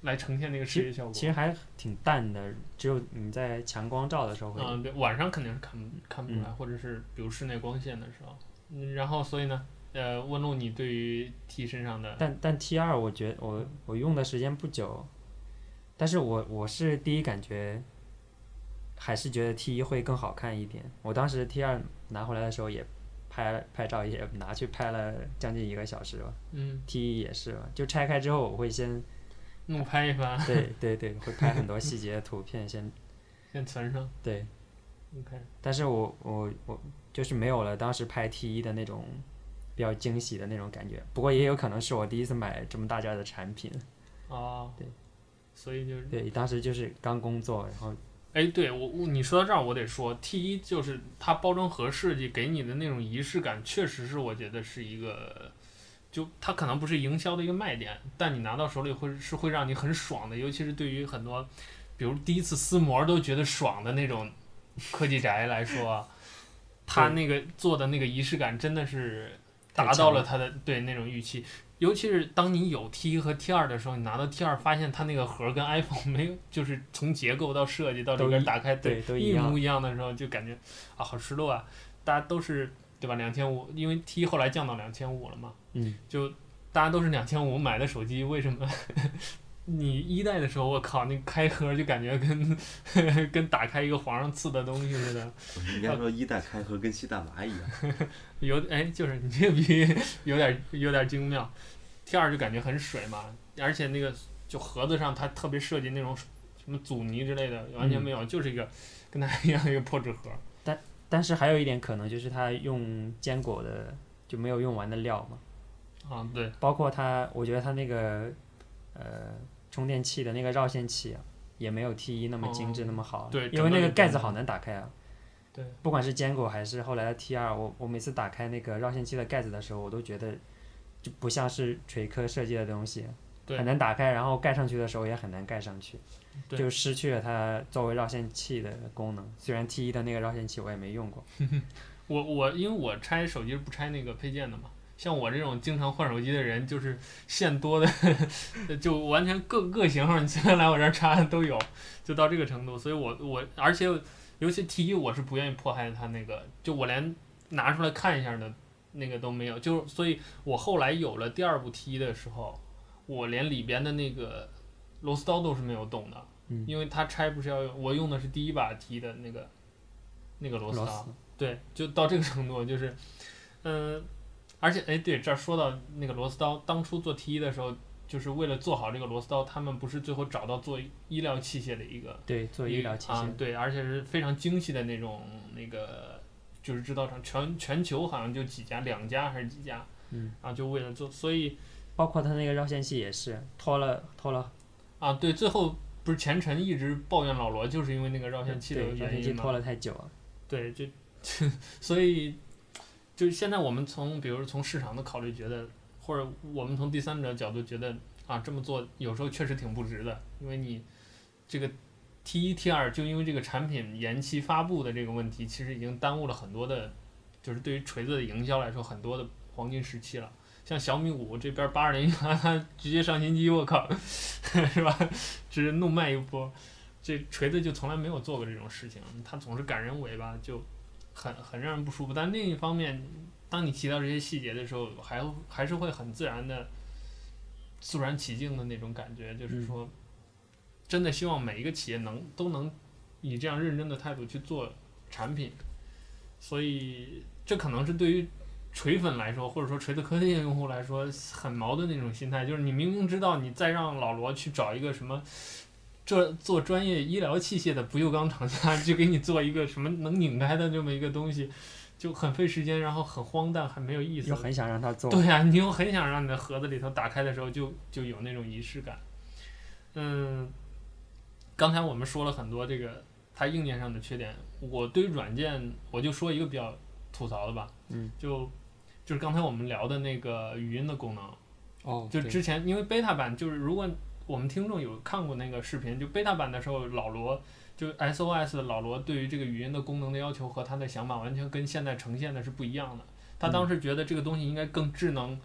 来呈现那个视觉效果。其实还挺淡的，只有你在强光照的时候会。嗯，对，晚上肯定是看不看不出来，嗯或者是比如室内光线的时候。嗯，然后所以呢，呃，问路你对于 T 身上的，但但 T 二我觉我我用的时间不久，但是我我是第一感觉，还是觉得 T 一会更好看一点。我当时 T 二拿回来的时候也拍拍照，也拿去拍了将近一个小时吧。嗯，T 一也是吧，就拆开之后我会先，怒拍一番，对对对，会拍很多细节的图片先 [LAUGHS] 先存上。对。OK，但是我我我就是没有了当时拍 T 一的那种比较惊喜的那种感觉。不过也有可能是我第一次买这么大件的产品。哦，对，所以就是对，当时就是刚工作，然后哎，对我我你说到这儿，我得说 T 一就是它包装盒设计给你的那种仪式感，确实是我觉得是一个，就它可能不是营销的一个卖点，但你拿到手里会是会让你很爽的，尤其是对于很多，比如第一次撕膜都觉得爽的那种科技宅来说，它那个做的那个仪式感真的是达到了它的对那种预期。尤其是当你有 T 一和 T 二的时候，你拿到 T 二，发现它那个盒跟 iPhone 没有，就是从结构到设计到里边打开，对，都一模一样的时候，就感觉啊，好失落啊！大家都是对吧？两千五，因为 T 后来降到两千五了嘛，嗯，就大家都是两千五买的手机，为什么？[LAUGHS] 你一代的时候，我靠，那开盒就感觉跟 [LAUGHS] 跟打开一个皇上赐的东西似的。应该说一代开盒跟吸大麻一样。[LAUGHS] 有哎，就是你这个比喻有点有点精妙。T 二就感觉很水嘛，而且那个就盒子上它特别设计那种什么阻尼之类的，完全没有，嗯、就是一个跟它一样一个破纸盒。但但是还有一点可能就是它用坚果的就没有用完的料嘛。啊，对。包括它，我觉得它那个呃。充电器的那个绕线器啊，也没有 T 一那么精致那么好。哦，对，因为那个盖子好难打开啊。对，不管是坚果还是后来的 T 二，我我每次打开那个绕线器的盖子的时候，我都觉得就不像是锤科设计的东西，很难打开，然后盖上去的时候也很难盖上去，就失去了它作为绕线器的功能。虽然 T 一的那个绕线器我也没用过。[LAUGHS] 我我因为我拆手机是不拆那个配件的嘛。像我这种经常换手机的人，就是线多的，[LAUGHS] 就完全各各型号，你现在来我这儿插都有，就到这个程度。所以我我而且尤其 T 一，我是不愿意迫害它那个，就我连拿出来看一下的那个都没有。就所以，我后来有了第二部 T 一的时候，我连里边的那个螺丝刀都是没有动的，因为它拆不是要用，我用的是第一把 T 的那个那个螺丝刀，对，就到这个程度，就是嗯。而且，哎，对，这儿说到那个螺丝刀，当初做 T 一的时候，就是为了做好这个螺丝刀，他们不是最后找到做医疗器械的一个，对，做医疗器械，啊，对，而且是非常精细的那种那个，就是制造厂，全全球好像就几家，两家还是几家，嗯，然后就为了做，所以包括他那个绕线器也是拖了拖了，啊，对，最后不是前尘一直抱怨老罗，就是因为那个绕线器的原因拖了太久了，对，就 [LAUGHS] 所以。就是现在我们从，比如从市场的考虑觉得，或者我们从第三者角度觉得啊，这么做有时候确实挺不值的，因为你这个 T 一 T 二就因为这个产品延期发布的这个问题，其实已经耽误了很多的，就是对于锤子的营销来说很多的黄金时期了。像小米五这边八二零它直接上新机，我靠，是吧？直接怒卖一波，这锤子就从来没有做过这种事情，它总是赶人尾巴就。很很让人不舒服，但另一方面，当你提到这些细节的时候，还还是会很自然的肃然起敬的那种感觉，就是说，真的希望每一个企业能都能以这样认真的态度去做产品，所以这可能是对于锤粉来说，或者说锤子科技的用户来说，很矛盾的那种心态，就是你明明知道你再让老罗去找一个什么。这做专业医疗器械的不锈钢厂家，就给你做一个什么能拧开的这么一个东西，就很费时间，然后很荒诞，很没有意思。又很想让他做。对呀、啊，你又很想让你的盒子里头打开的时候就就有那种仪式感。嗯，刚才我们说了很多这个它硬件上的缺点，我对软件我就说一个比较吐槽的吧。嗯。就就是刚才我们聊的那个语音的功能。哦。就之前因为 beta 版就是如果。我们听众有看过那个视频，就 beta 版的时候，老罗就 SOS 的老罗对于这个语音的功能的要求和他的想法完全跟现在呈现的是不一样的。他当时觉得这个东西应该更智能，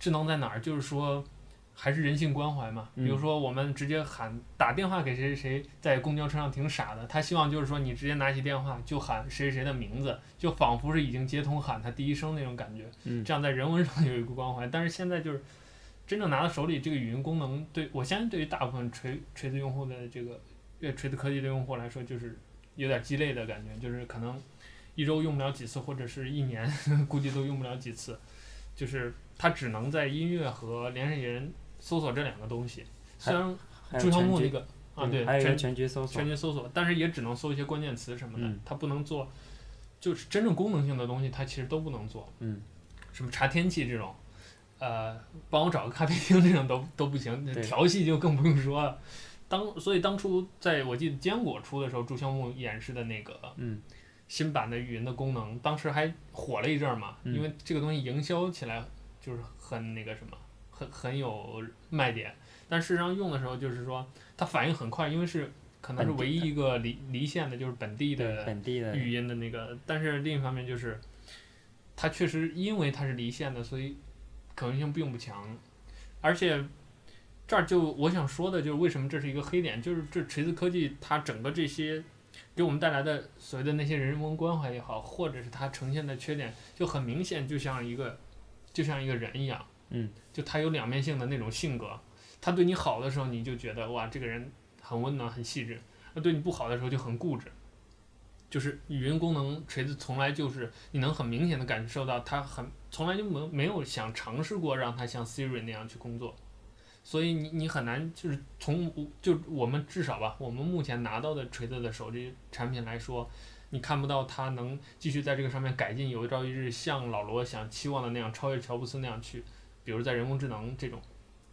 智能在哪儿？就是说还是人性关怀嘛。比如说我们直接喊打电话给谁谁谁，在公交车上挺傻的。他希望就是说你直接拿起电话就喊谁谁谁的名字，就仿佛是已经接通喊他第一声那种感觉。这样在人文上有一个关怀。但是现在就是。真正拿到手里，这个语音功能对我相信对于大部分锤锤子用户的这个锤子科技的用户来说，就是有点鸡肋的感觉，就是可能一周用不了几次，或者是一年 [LAUGHS] 估计都用不了几次，就是它只能在音乐和联系人搜索这两个东西。虽然朱乔木那个啊，对，全全局搜索，全局搜索，但是也只能搜一些关键词什么的，嗯、它不能做，就是真正功能性的东西，它其实都不能做。嗯，什么查天气这种。呃，帮我找个咖啡厅，这种都都不行，调戏就更不用说了。当所以当初在我记得坚果出的时候，朱孝木演示的那个嗯新版的语音的功能，当时还火了一阵儿嘛，嗯因为这个东西营销起来就是很那个什么，很很有卖点。但事实上用的时候，就是说它反应很快，因为是可能是唯一一个离离线的，就是本地的本地的语音的那个。但是另一方面就是，它确实因为它是离线的，所以可能性并不强。而且这儿就我想说的就是为什么这是一个黑点，就是这锤子科技它整个这些给我们带来的所谓的那些人文关怀也好，或者是它呈现的缺点，就很明显，就像一个就像一个人一样，嗯，就他有两面性的那种性格。他对你好的时候，你就觉得哇，这个人很温暖、很细致；那对你不好的时候就很固执。就是语音功能，锤子从来就是你能很明显的感受到，他很从来就没没有想尝试过让它像 Siri 那样去工作。所以你你很难就是从就我们至少吧，我们目前拿到的锤子的手机产品来说，你看不到它能继续在这个上面改进，有朝一日像老罗想期望的那样超越乔布斯那样去，比如在人工智能这种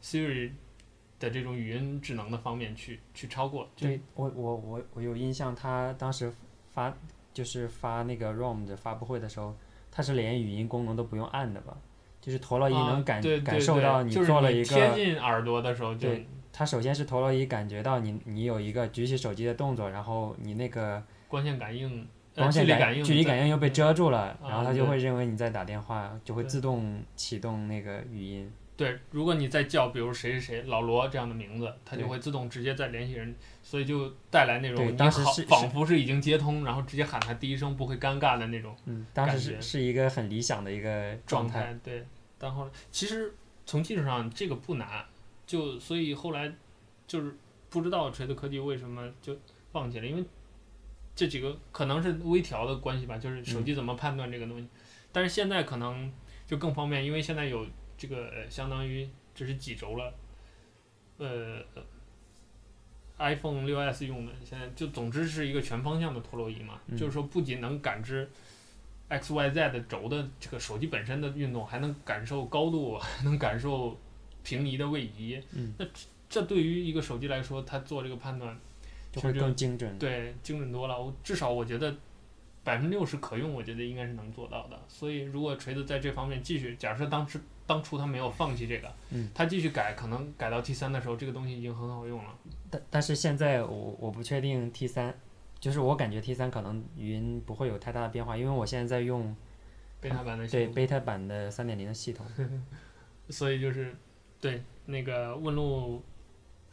Siri 的这种语音智能的方面去去超过。就对我我我我有印象，他当时发就是发那个 ROM 的发布会的时候，他是连语音功能都不用按的吧？就是陀螺仪能感、感受到你就做了一个，贴近耳朵的时候就，对，它首先是陀螺仪感觉到你你有一个举起手机的动作，然后你那个光线感应、光线感距离感应、距离感应又被遮住了，然后它就啊会认为你在打电话，就会自动启动那个语音。对，如果你再叫，比如谁谁谁老罗这样的名字，它就会自动直接再联系人，所以就带来那种你好当时是仿佛是已经接通，然后直接喊他第一声不会尴尬的那种嗯，当时是是一个很理想的一个状态。状态。对，但后来其实从技术上这个不难，就所以后来就是不知道锤子科技为什么就放弃了，因为这几个可能是微调的关系吧，就是手机怎么判断这个东西，但是现在可能就更方便，因为现在有。这个相当于这是几轴了，呃，iPhone 6s 用的，现在就总之是一个全方向的陀螺仪嘛，嗯、就是说不仅能感知 X、Y、Z 的轴的这个手机本身的运动，还能感受高度，还 [LAUGHS] 能感受平移的位移。嗯、那这对于一个手机来说，它做这个判断就会更精准。对，精准多了。我至少我觉得。百分之六十可用，我觉得应该是能做到的。所以，如果锤子在这方面继续，假设当时当初他没有放弃这个，嗯，他继续改，可能改到 T 三的时候，这个东西已经很好用了。但但是现在我我不确定 T 三，就是我感觉 T 三可能语音不会有太大的变化，因为我现在在用贝塔版的对贝塔版的三点零的系统，[LAUGHS] 所以就是对那个问路，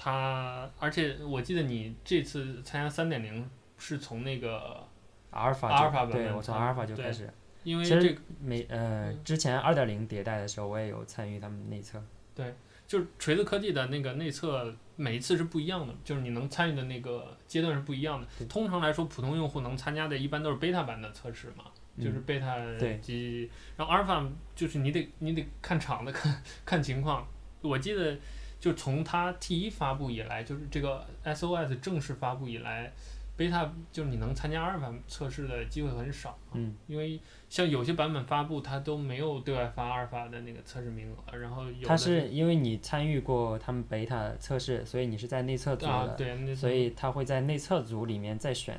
它而且我记得你这次参加三点零是从那个。阿尔法，阿尔法版对我从阿尔法就开始，因为这其实每呃之前二点零迭代的时候，我也有参与他们内测。对，就是锤子科技的那个内测，每一次是不一样的，就是你能参与的那个阶段是不一样的。通常来说，普通用户能参加的一般都是贝塔版的测试嘛，嗯、就是贝塔机。对然后阿尔法就是你得你得看场子，看看情况。我记得就从它 T 一发布以来，就是这个 SOS 正式发布以来。贝塔就是你能参加阿尔法测试的机会很少，嗯，因为像有些版本发布，它都没有对外发阿尔法的那个测试名额，然后有。它是因为你参与过他们贝塔测试，所以你是在内测组的，啊、对，所以它会在内测组里面再选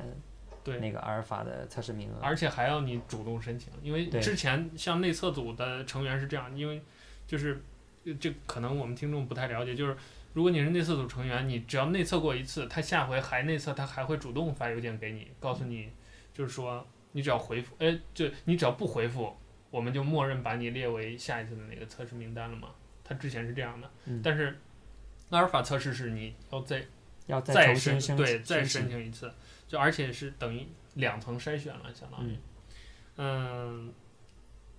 对那个阿尔法的测试名额，而且还要你主动申请，因为之前像内测组的成员是这样，因为就是这可能我们听众不太了解，就是。如果你是内测组成员，你只要内测过一次，他下回还内测，他还会主动发邮件给你，告诉你，就是说你只要回复，哎，就你只要不回复，我们就默认把你列为下一次的那个测试名单了嘛。他之前是这样的，嗯、但是阿尔法测试是你要再要再申请对再申申请一次，就而且是等于两层筛选了，相当于，嗯，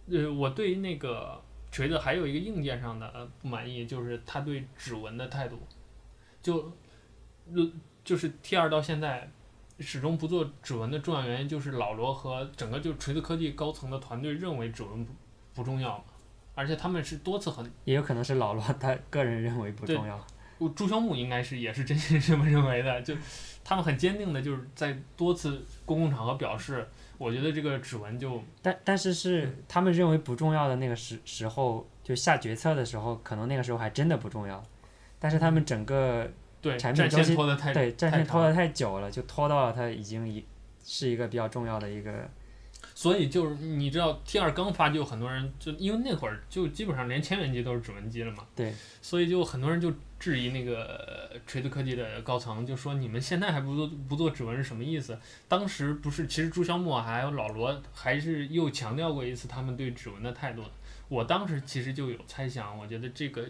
呃，我对于那个。锤子还有一个硬件上的不满意，就是他对指纹的态度，就，就是 T 二到现在始终不做指纹的重要原因，就是老罗和整个就锤子科技高层的团队认为指纹不不重要，而且他们是多次很也有可能是老罗他个人认为不重要，朱萧木应该是也是真心这么认为的，就他们很坚定的就是在多次公共场合表示。我觉得这个指纹就，但但是是他们认为不重要的那个时时候，就下决策的时候，可能那个时候还真的不重要，但是他们整个对，产品战周期线拖得太对，战线拖得太久了，就拖到了它已经一是一个比较重要的一个，所以就是你知道 T 二刚发就很多人就因为那会儿就基本上连千元机都是指纹机了嘛，对，所以就很多人就质疑那个呃锤子科技的高层，就说你们现在还不做不做指纹是什么意思？当时不是，其实朱萧墨还有老罗还是又强调过一次他们对指纹的态度。我当时其实就有猜想，我觉得这个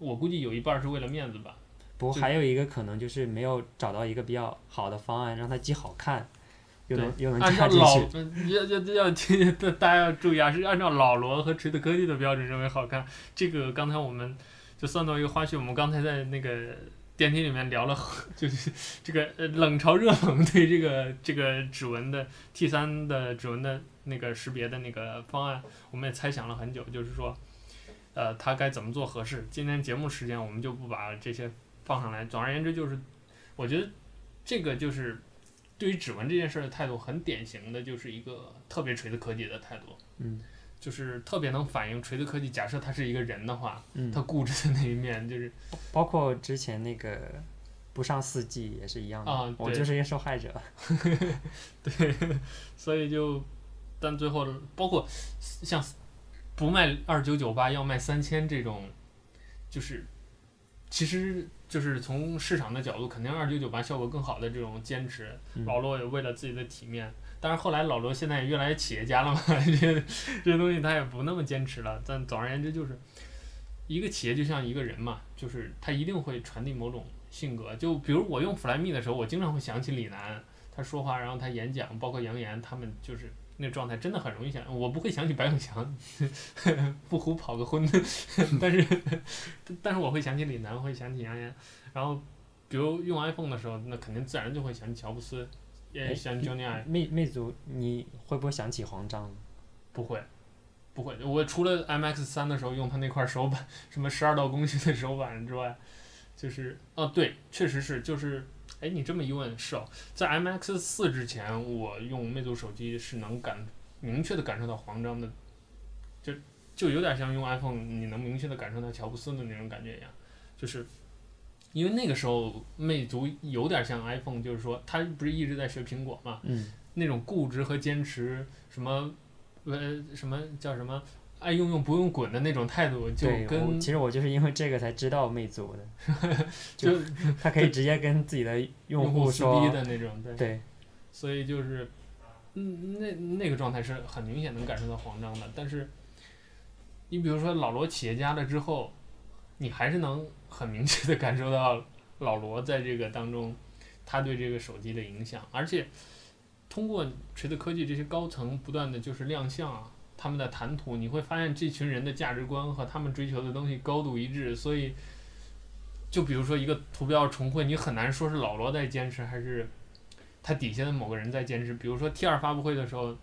我估计有一半是为了面子吧。不过还有一个可能就是没有找到一个比较好的方案，让它既好看，又能又能按照插进老去。嗯要要要听，大家要注意啊，是按照老罗和锤子科技的标准认为好看。这个刚才我们就算作一个花絮，我们刚才在那个电梯里面聊了，[LAUGHS] 就是这个呃冷嘲热讽对这个这个指纹的 T 三的指纹的那个识别的那个方案，我们也猜想了很久，就是说，呃，它该怎么做合适。今天节目时间我们就不把这些放上来。总而言之，就是我觉得这个就是。对于指纹这件事的态度，很典型的就是一个特别锤子科技的态度，嗯，就是特别能反映锤子科技。假设他是一个人的话，嗯，他固执的那一面就是，包括之前那个不上四 G 也是一样的，我就是一个受害者。[LAUGHS] 对，所以就，但最后包括像不卖二九九八要卖三千这种，就是其实。就是从市场的角度，肯定二九九八效果更好的这种坚持，嗯老罗也为了自己的体面。但是后来老罗现在也越来越企业家了嘛，[LAUGHS] 这这东西他也不那么坚持了。但总而言之，就是一个企业就像一个人嘛，就是他一定会传递某种性格。就比如我用 Flyme 的时候，我经常会想起李楠，他说话，然后他演讲，包括杨言，他们就是。那状态真的很容易想，我不会想起白永强，[LAUGHS] 不胡跑个婚，[LAUGHS] 但是但是我会想起李楠，会想起杨言，然后比如用 iPhone 的时候，那肯定自然就会想起乔布斯，也想起 Jony Ive。魅魅族，你会不会想起黄章？不会，不会。我除了 MX 三的时候用它那块手板，[LAUGHS] 什么十二道工序的手板之外，就是哦对，确实是就是。哎，你这么一问，是哦，在 M X 四之前，我用魅族手机是能感明确的感受到黄章的，就就有点像用 iPhone，你能明确的感受到乔布斯的那种感觉一样，就是因为那个时候魅族有点像 iPhone，就是说它不是一直在学苹果嘛，嗯，那种固执和坚持，什么呃什么叫什么？爱用用不用滚的那种态度，就跟其实我就是因为这个才知道魅族的，[LAUGHS] 就他可以直接跟自己的用户说户的那种，对，对，所以就是，嗯，那那个状态是很明显能感受到慌张的。但是，你比如说老罗企业家了之后，你还是能很明确的感受到老罗在这个当中，他对这个手机的影响，而且通过锤子科技这些高层不断的就是亮相啊。他们的谈吐，你会发现这群人的价值观和他们追求的东西高度一致，所以，就比如说一个图标重绘，你很难说是老罗在坚持，还是他底下的某个人在坚持。比如说 T 二发布会的时候，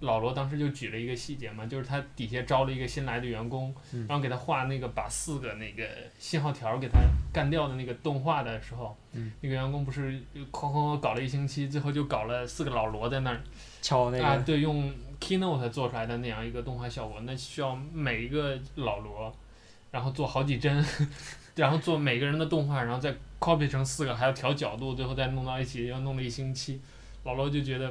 老罗当时就举了一个细节嘛，就是他底下招了一个新来的员工，然后给他画那个把四个那个信号条给他干掉的那个动画的时候，那个员工不是哐哐搞了一星期，最后就搞了四个老罗在那儿敲那个啊，对，用。Keynote 做出来的那样一个动画效果，那需要每一个老罗，然后做好几帧，[LAUGHS] 然后做每个人的动画，然后再 copy 成四个，还要调角度，最后再弄到一起，要弄了一星期。老罗就觉得，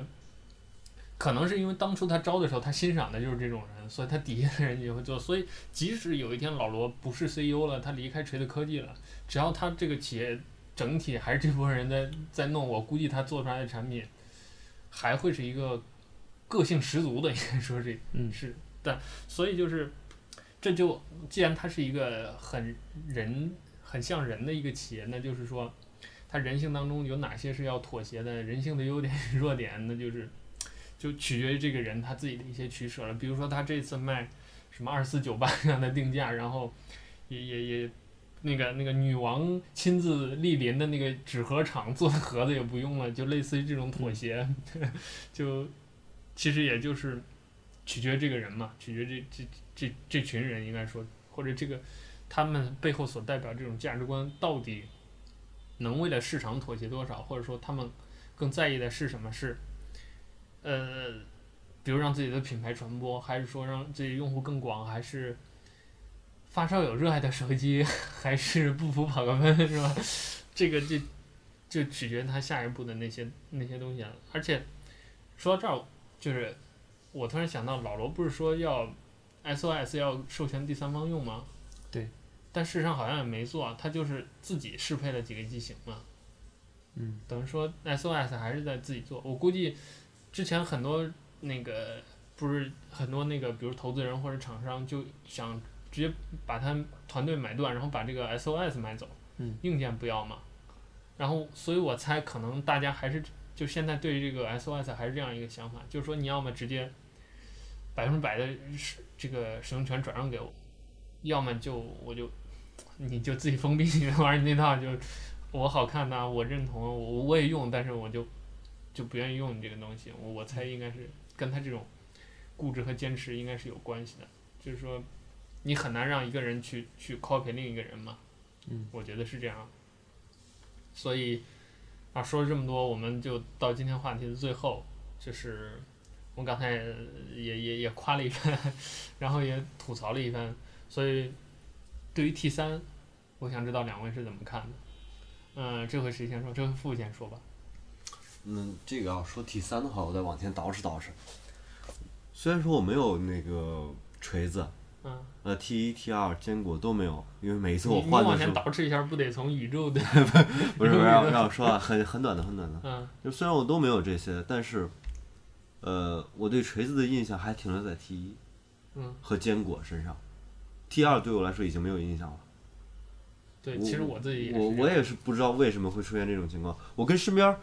可能是因为当初他招的时候，他欣赏的就是这种人，所以他底下的人也会做。所以即使有一天老罗不是 CEO 了，他离开锤子科技了，只要他这个企业整体还是这部分人在在弄，我估计他做出来的产品还会是一个。个性十足的，应该说是，嗯，[LAUGHS] 是，但所以就是，这就既然他是一个很人、很像人的一个企业，那就是说，他人性当中有哪些是要妥协的？人性的优点与弱点，那就是，就取决于这个人他自己的一些取舍了。比如说他这次卖什么二四九八这样的定价，然后也也也，那个那个女王亲自莅临的那个纸盒厂做的盒子也不用了，就类似于这种妥协，[LAUGHS] 就。其实也就是取决于这个人嘛，取决于这这这这群人应该说，或者这个他们背后所代表这种价值观到底能为了市场妥协多少，或者说他们更在意的是什么？是呃，比如让自己的品牌传播，还是说让自己用户更广，还是发烧友热爱的手机，还是不服跑个分是吧？这个就就取决于他下一步的那些那些东西了。而且说到这儿，就是我突然想到，老罗不是说要 SOS 要授权第三方用吗？对。但事实上好像也没做，他就是自己适配了几个机型嘛。嗯。等于说 SOS 还是在自己做，我估计之前很多那个不是很多那个，比如投资人或者厂商就想直接把他团队买断，然后把这个 SOS 买走，嗯。硬件不要嘛。然后，所以我猜可能大家还是就现在对于这个 SOS 还是这样一个想法，就是说你要么直接百分之百的使这个使用权转让给我，要么就我就你就自己封闭你玩你那套，就我好看呐，我认同，我我也用，但是我就就不愿意用你这个东西。我我猜应该是跟他这种固执和坚持应该是有关系的，就是说你很难让一个人去去 copy 另一个人嘛。嗯，我觉得是这样。所以，啊，说了这么多，我们就到今天话题的最后，就是我刚才也也也夸了一番，[LAUGHS] 然后也吐槽了一番。所以，对于 T 三，我想知道两位是怎么看的。嗯，这回谁先说？这回傅先说吧。嗯，这个要说 T 三的话，我再往前倒饬倒饬。虽然说我没有那个锤子。嗯，呃，T 一 T 二坚果都没有，因为每一次我换的时候，你往前倒饬一下，不得从宇宙的？[LAUGHS] 不是不是，让让我说啊，很很短的，很短的。嗯。就虽然我都没有这些，但是，呃，我对锤子的印象还停留在 T 一，嗯，和坚果身上。T 二对我来说已经没有印象了。对，其实我自己也我我也是不知道为什么会出现这种情况。我跟身边，呃，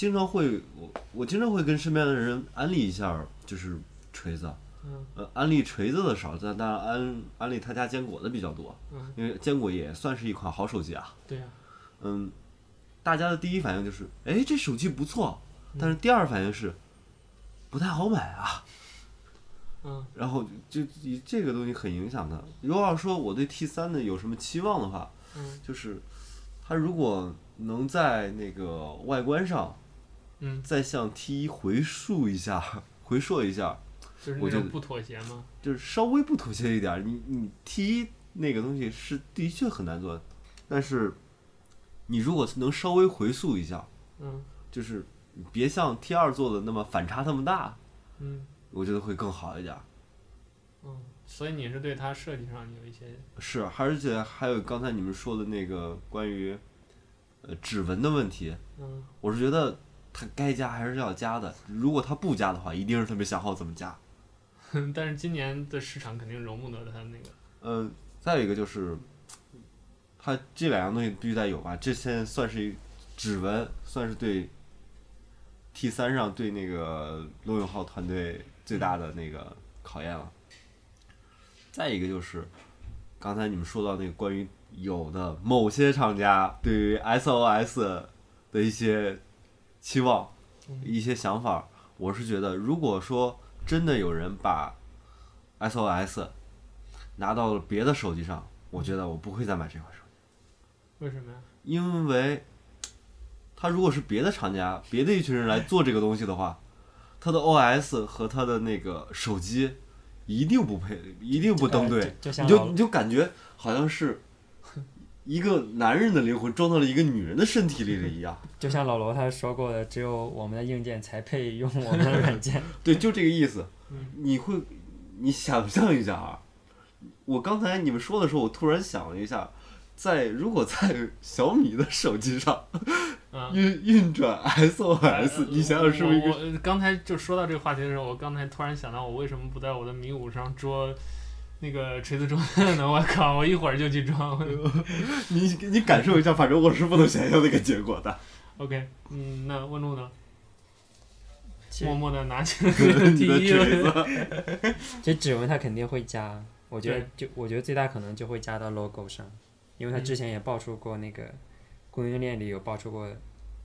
经常会我我经常会跟身边的人安利一下，就是锤子。嗯，呃，安利锤子的少，但当然安安利他家坚果的比较多。嗯，因为坚果也算是一款好手机啊。对呀、啊。嗯，大家的第一反应就是，哎，这手机不错，但是第二反应是，不太好买啊。嗯。然后就以这个东西很影响的。如果要说我对 T 三的有什么期望的话，嗯，就是，它如果能在那个外观上，嗯，再向 T 一回溯一下，回溯一下。就是那种不妥协吗？就是稍微不妥协一点，你你 T 一那个东西是的确很难做，但是你如果能稍微回溯一下，嗯，就是别像 T 二做的那么反差那么大，嗯，我觉得会更好一点。嗯，所以你是对它设计上有一些是，而且还有刚才你们说的那个关于呃指纹的问题，嗯，我是觉得它该加还是要加的，如果他不加的话，一定是特别想好怎么加。[LAUGHS] 但是今年的市场肯定容不得他那个。嗯、呃，再有一个就是，它这两样东西必须得有吧？这现在算是指纹，算是对 T 三上对那个罗永浩团队最大的那个考验了。再一个就是，刚才你们说到那个关于有的某些厂家对于 SOS 的一些期望、一些想法，我是觉得，如果说。真的有人把 SOS 拿到了别的手机上，我觉得我不会再买这款手机。为什么呀？因为，他如果是别的厂家、别的一群人来做这个东西的话，他的 OS 和他的那个手机一定不配，一定不登对。就你就你就感觉好像是一个男人的灵魂装到了一个女人的身体里了一样。[LAUGHS] 就像老罗他说过的，只有我们的硬件才配用我们的软件。[LAUGHS] 对，就这个意思。嗯、你会，你想象一下啊，我刚才你们说的时候，我突然想了一下，在如果在小米的手机上 [LAUGHS] 运运转 SOS，你想想是不是一个？我我刚才就说到这个话题的时候，我刚才突然想到，我为什么不在我的米五上装那个锤子装呢？[LAUGHS] 我靠，我一会儿就去装。[LAUGHS] 你你感受一下，反正我是不能想象那个结果的。OK，嗯，那问路呢？默默的拿起了 [LAUGHS] 第一个。其实指纹它肯定会加，我觉得就我觉得最大可能就会加到 logo 上，因为它之前也爆出过那个供应链里有爆出过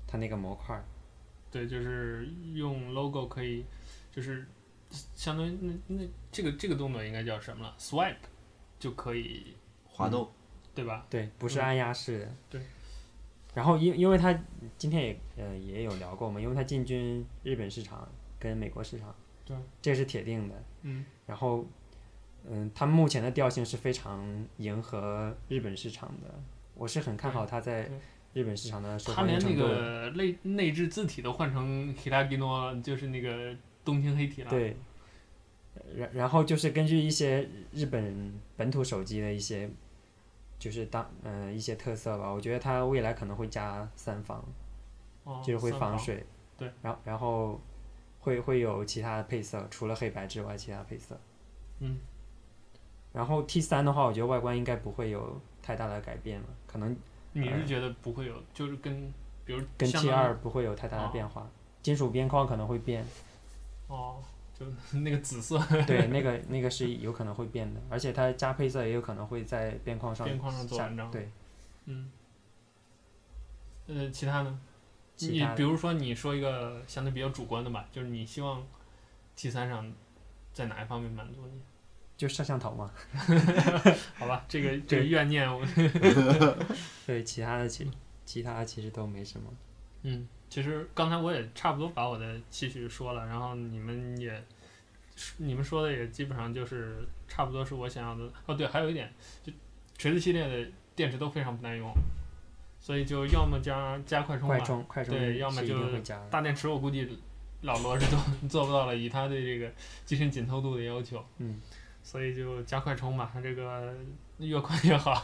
它那个模块。对，就是用 logo 可以，就是相当于那那这个这个动作应该叫什么了？Swipe 就可以滑动，对吧？对，不是按压式的。对。然后因因为他今天也呃也有聊过嘛，因为他进军日本市场跟美国市场，对，这是铁定的。嗯。然后，嗯，它目前的调性是非常迎合日本市场的，我是很看好它在日本市场的受它连那欢迎程度。个内内置字体都换成 Hiragino，就是那个东京黑体了。对，然然后就是根据一些日本本土手机的一些，就是当嗯、呃、一些特色吧，我觉得它未来可能会加三防，哦，就是会防。水。对。然后然后会会有其他的配色，除了黑白之外，其他配色。嗯。然后 T 三的话，我觉得外观应该不会有太大的改变了，可能你是觉得不会有，就是跟比如跟 T 二不会有太大的变化，金属边框可能会变。哦，就那个紫色。[LAUGHS] 对，那个那个是有可能会变的，而且它加配色也有可能会在边框上边框上做文章。对。嗯。呃，其他呢？你比如说，你说一个相对比较主观的吧，就是你希望 T 三上在哪一方面满足你？[LAUGHS] 就摄像头嘛。[LAUGHS] 好吧，这个这个怨念我。对，其他的其其他的其实都没什么。嗯，其实刚才我也差不多把我的期许说了，然后你们也，你们说的也基本上就是差不多是我想要的。哦，对，还有一点，就锤子系列的电池都非常不耐用，所以就要么加加快充吧，快充快充对，要么就大电池，我估计老罗是做做不到了，以他对这个机身紧凑度的要求。嗯。所以就加快充吧，这个越快越好。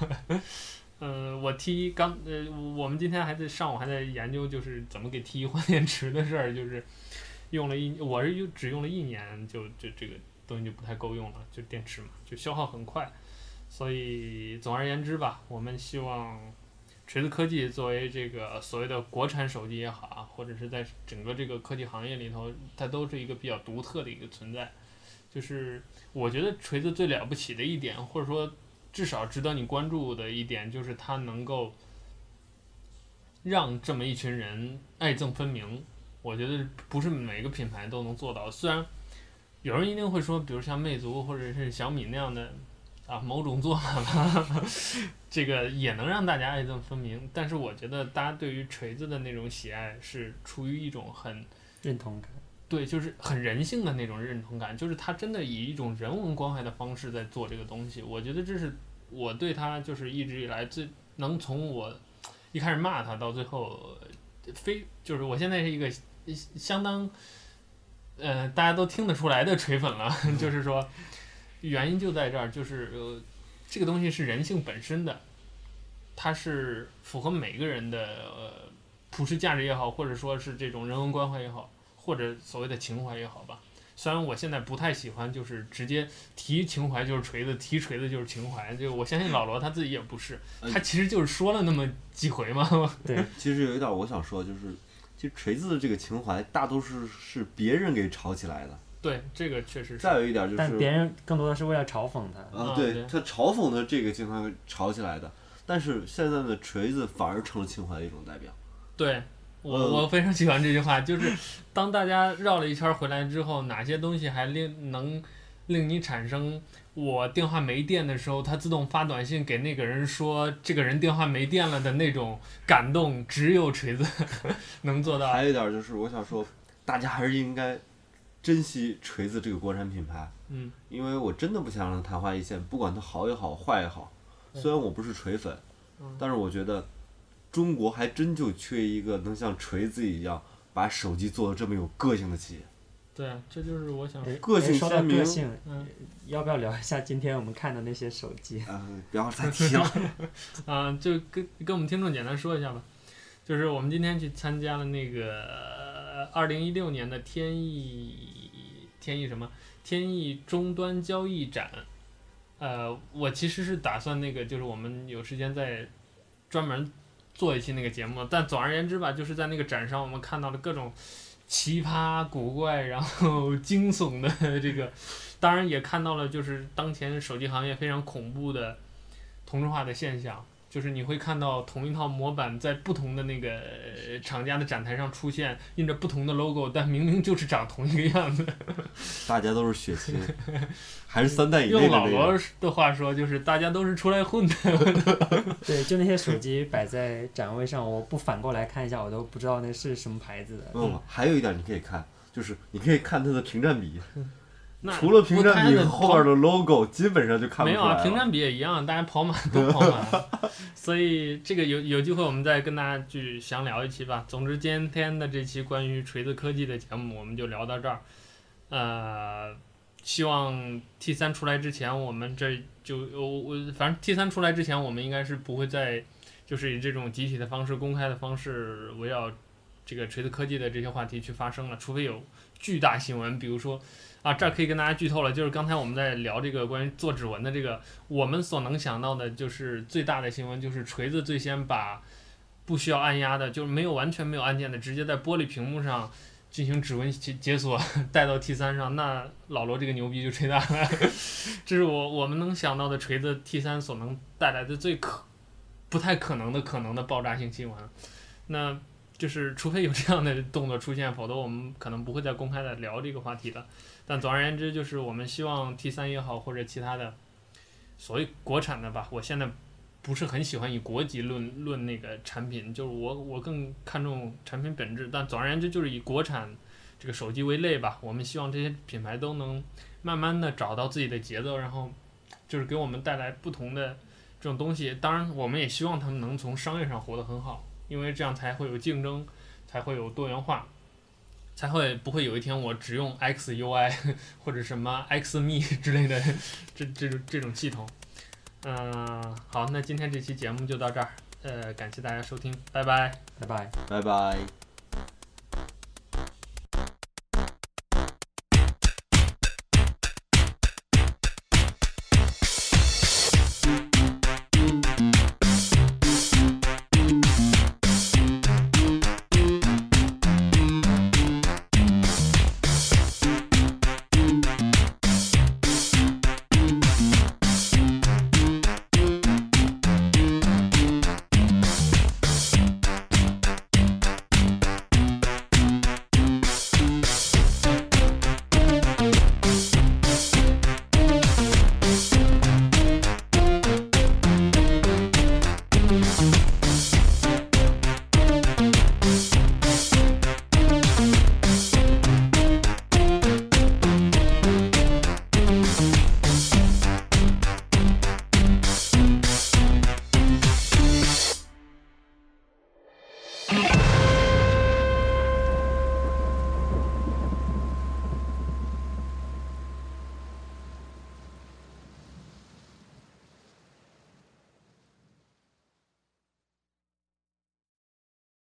嗯、呃，我 T 一刚呃，我们今天还在上午还在研究，就是怎么给 T 一换电池的事儿，就是用了一，我是用只用了一年就，就就这个东西就不太够用了，就电池嘛，就消耗很快。所以总而言之吧，我们希望锤子科技作为这个所谓的国产手机也好啊，或者是在整个这个科技行业里头，它都是一个比较独特的一个存在。就是我觉得锤子最了不起的一点，或者说至少值得你关注的一点，就是它能够让这么一群人爱憎分明。我觉得不是每个品牌都能做到。虽然有人一定会说，比如像魅族或者是小米那样的啊某种做法吧，[LAUGHS] 这个也能让大家爱憎分明。但是我觉得大家对于锤子的那种喜爱是出于一种很认同感。对，就是很人性的那种认同感，就是他真的以一种人文关怀的方式在做这个东西。我觉得这是我对他就是一直以来最能从我一开始骂他到最后，非就是我现在是一个相当呃大家都听得出来的锤粉了。[LAUGHS] 就是说，原因就在这儿，就是呃这个东西是人性本身的，它是符合每个人的呃普世价值也好，或者说是这种人文关怀也好。或者所谓的情怀也好吧，虽然我现在不太喜欢，就是直接提情怀就是锤子，提锤子就是情怀。就我相信老罗他自己也不是，他其实就是说了那么几回嘛。[LAUGHS] 对，其实有一点我想说，就是其实锤子的这个情怀大多数是别人给炒起来的。对，这个确实是。再有一点就是，但别人更多的是为了嘲讽他。啊，对，他嘲讽的这个情怀炒起来的，但是现在的锤子反而成了情怀的一种代表。对。我我非常喜欢这句话，就是当大家绕了一圈回来之后，哪些东西还令能令你产生我电话没电的时候，它自动发短信给那个人说这个人电话没电了的那种感动，只有锤子 [LAUGHS] 能做到。还有一点就是，我想说，大家还是应该珍惜锤子这个国产品牌。嗯。因为我真的不想让它昙花一现，不管它好也好，坏也好。虽然我不是锤粉，嗯、但是我觉得。中国还真就缺一个能像锤子一样把手机做的这么有个性的企业。对啊，这就是我想说。个性鲜明。嗯，要不要聊一下今天我们看的那些手机？嗯，不要再提了。[LAUGHS] 啊，就跟跟我们听众简单说一下吧，就是我们今天去参加了那个二零一六年的天翼天翼什么天翼终端交易展。呃，我其实是打算那个，就是我们有时间再专门。做一期那个节目，但总而言之吧，就是在那个展上，我们看到了各种奇葩古怪，然后惊悚的这个，当然也看到了就是当前手机行业非常恐怖的同质化的现象。就是你会看到同一套模板在不同的那个厂家的展台上出现，印着不同的 logo，但明明就是长同一个样子。[LAUGHS] 大家都是血亲，还是三代以内的。用老罗的话说，就是大家都是出来混的。[LAUGHS] 对，就那些手机摆在展位上，我不反过来看一下，我都不知道那是什么牌子的。嗯，还有一点你可以看，就是你可以看它的屏占比。那除了屏不占比后面的 logo，基本上就看不没有啊，出来了。屏占比也一样，大家跑马都跑马，[LAUGHS] 所以这个有有机会我们再跟大家去详聊一期吧。总之今天的这期关于锤子科技的节目我们就聊到这儿，呃，希望 T 三出来之前，我们这就我我反正 T 三出来之前，我们应该是不会再就是以这种集体的方式、公开的方式围绕这个锤子科技的这些话题去发生了，除非有巨大新闻，比如说。啊，这儿可以跟大家剧透了，就是刚才我们在聊这个关于做指纹的这个，我们所能想到的就是最大的新闻，就是锤子最先把不需要按压的，就是没有完全没有按键的，直接在玻璃屏幕上进行指纹解解锁 [LAUGHS] 带到 T 三上，那老罗这个牛逼就吹大了，[LAUGHS] 这是我我们能想到的锤子 T 三所能带来的最可不太可能的可能的爆炸性新闻，那就是除非有这样的动作出现，否则我们可能不会再公开的聊这个话题了。但总而言之，就是我们希望 T 三也好，或者其他的所谓国产的吧，我现在不是很喜欢以国籍论论那个产品，就是我我更看重产品本质。但总而言之，就是以国产这个手机为类吧，我们希望这些品牌都能慢慢的找到自己的节奏，然后就是给我们带来不同的这种东西。当然，我们也希望他们能从商业上活得很好，因为这样才会有竞争，才会有多元化。才会不会有一天我只用 XUI [LAUGHS] 或者什么 XME [LAUGHS] 之类的这这种这种系统。嗯、呃，好，那今天这期节目就到这儿，呃，感谢大家收听，拜拜，拜拜，拜拜。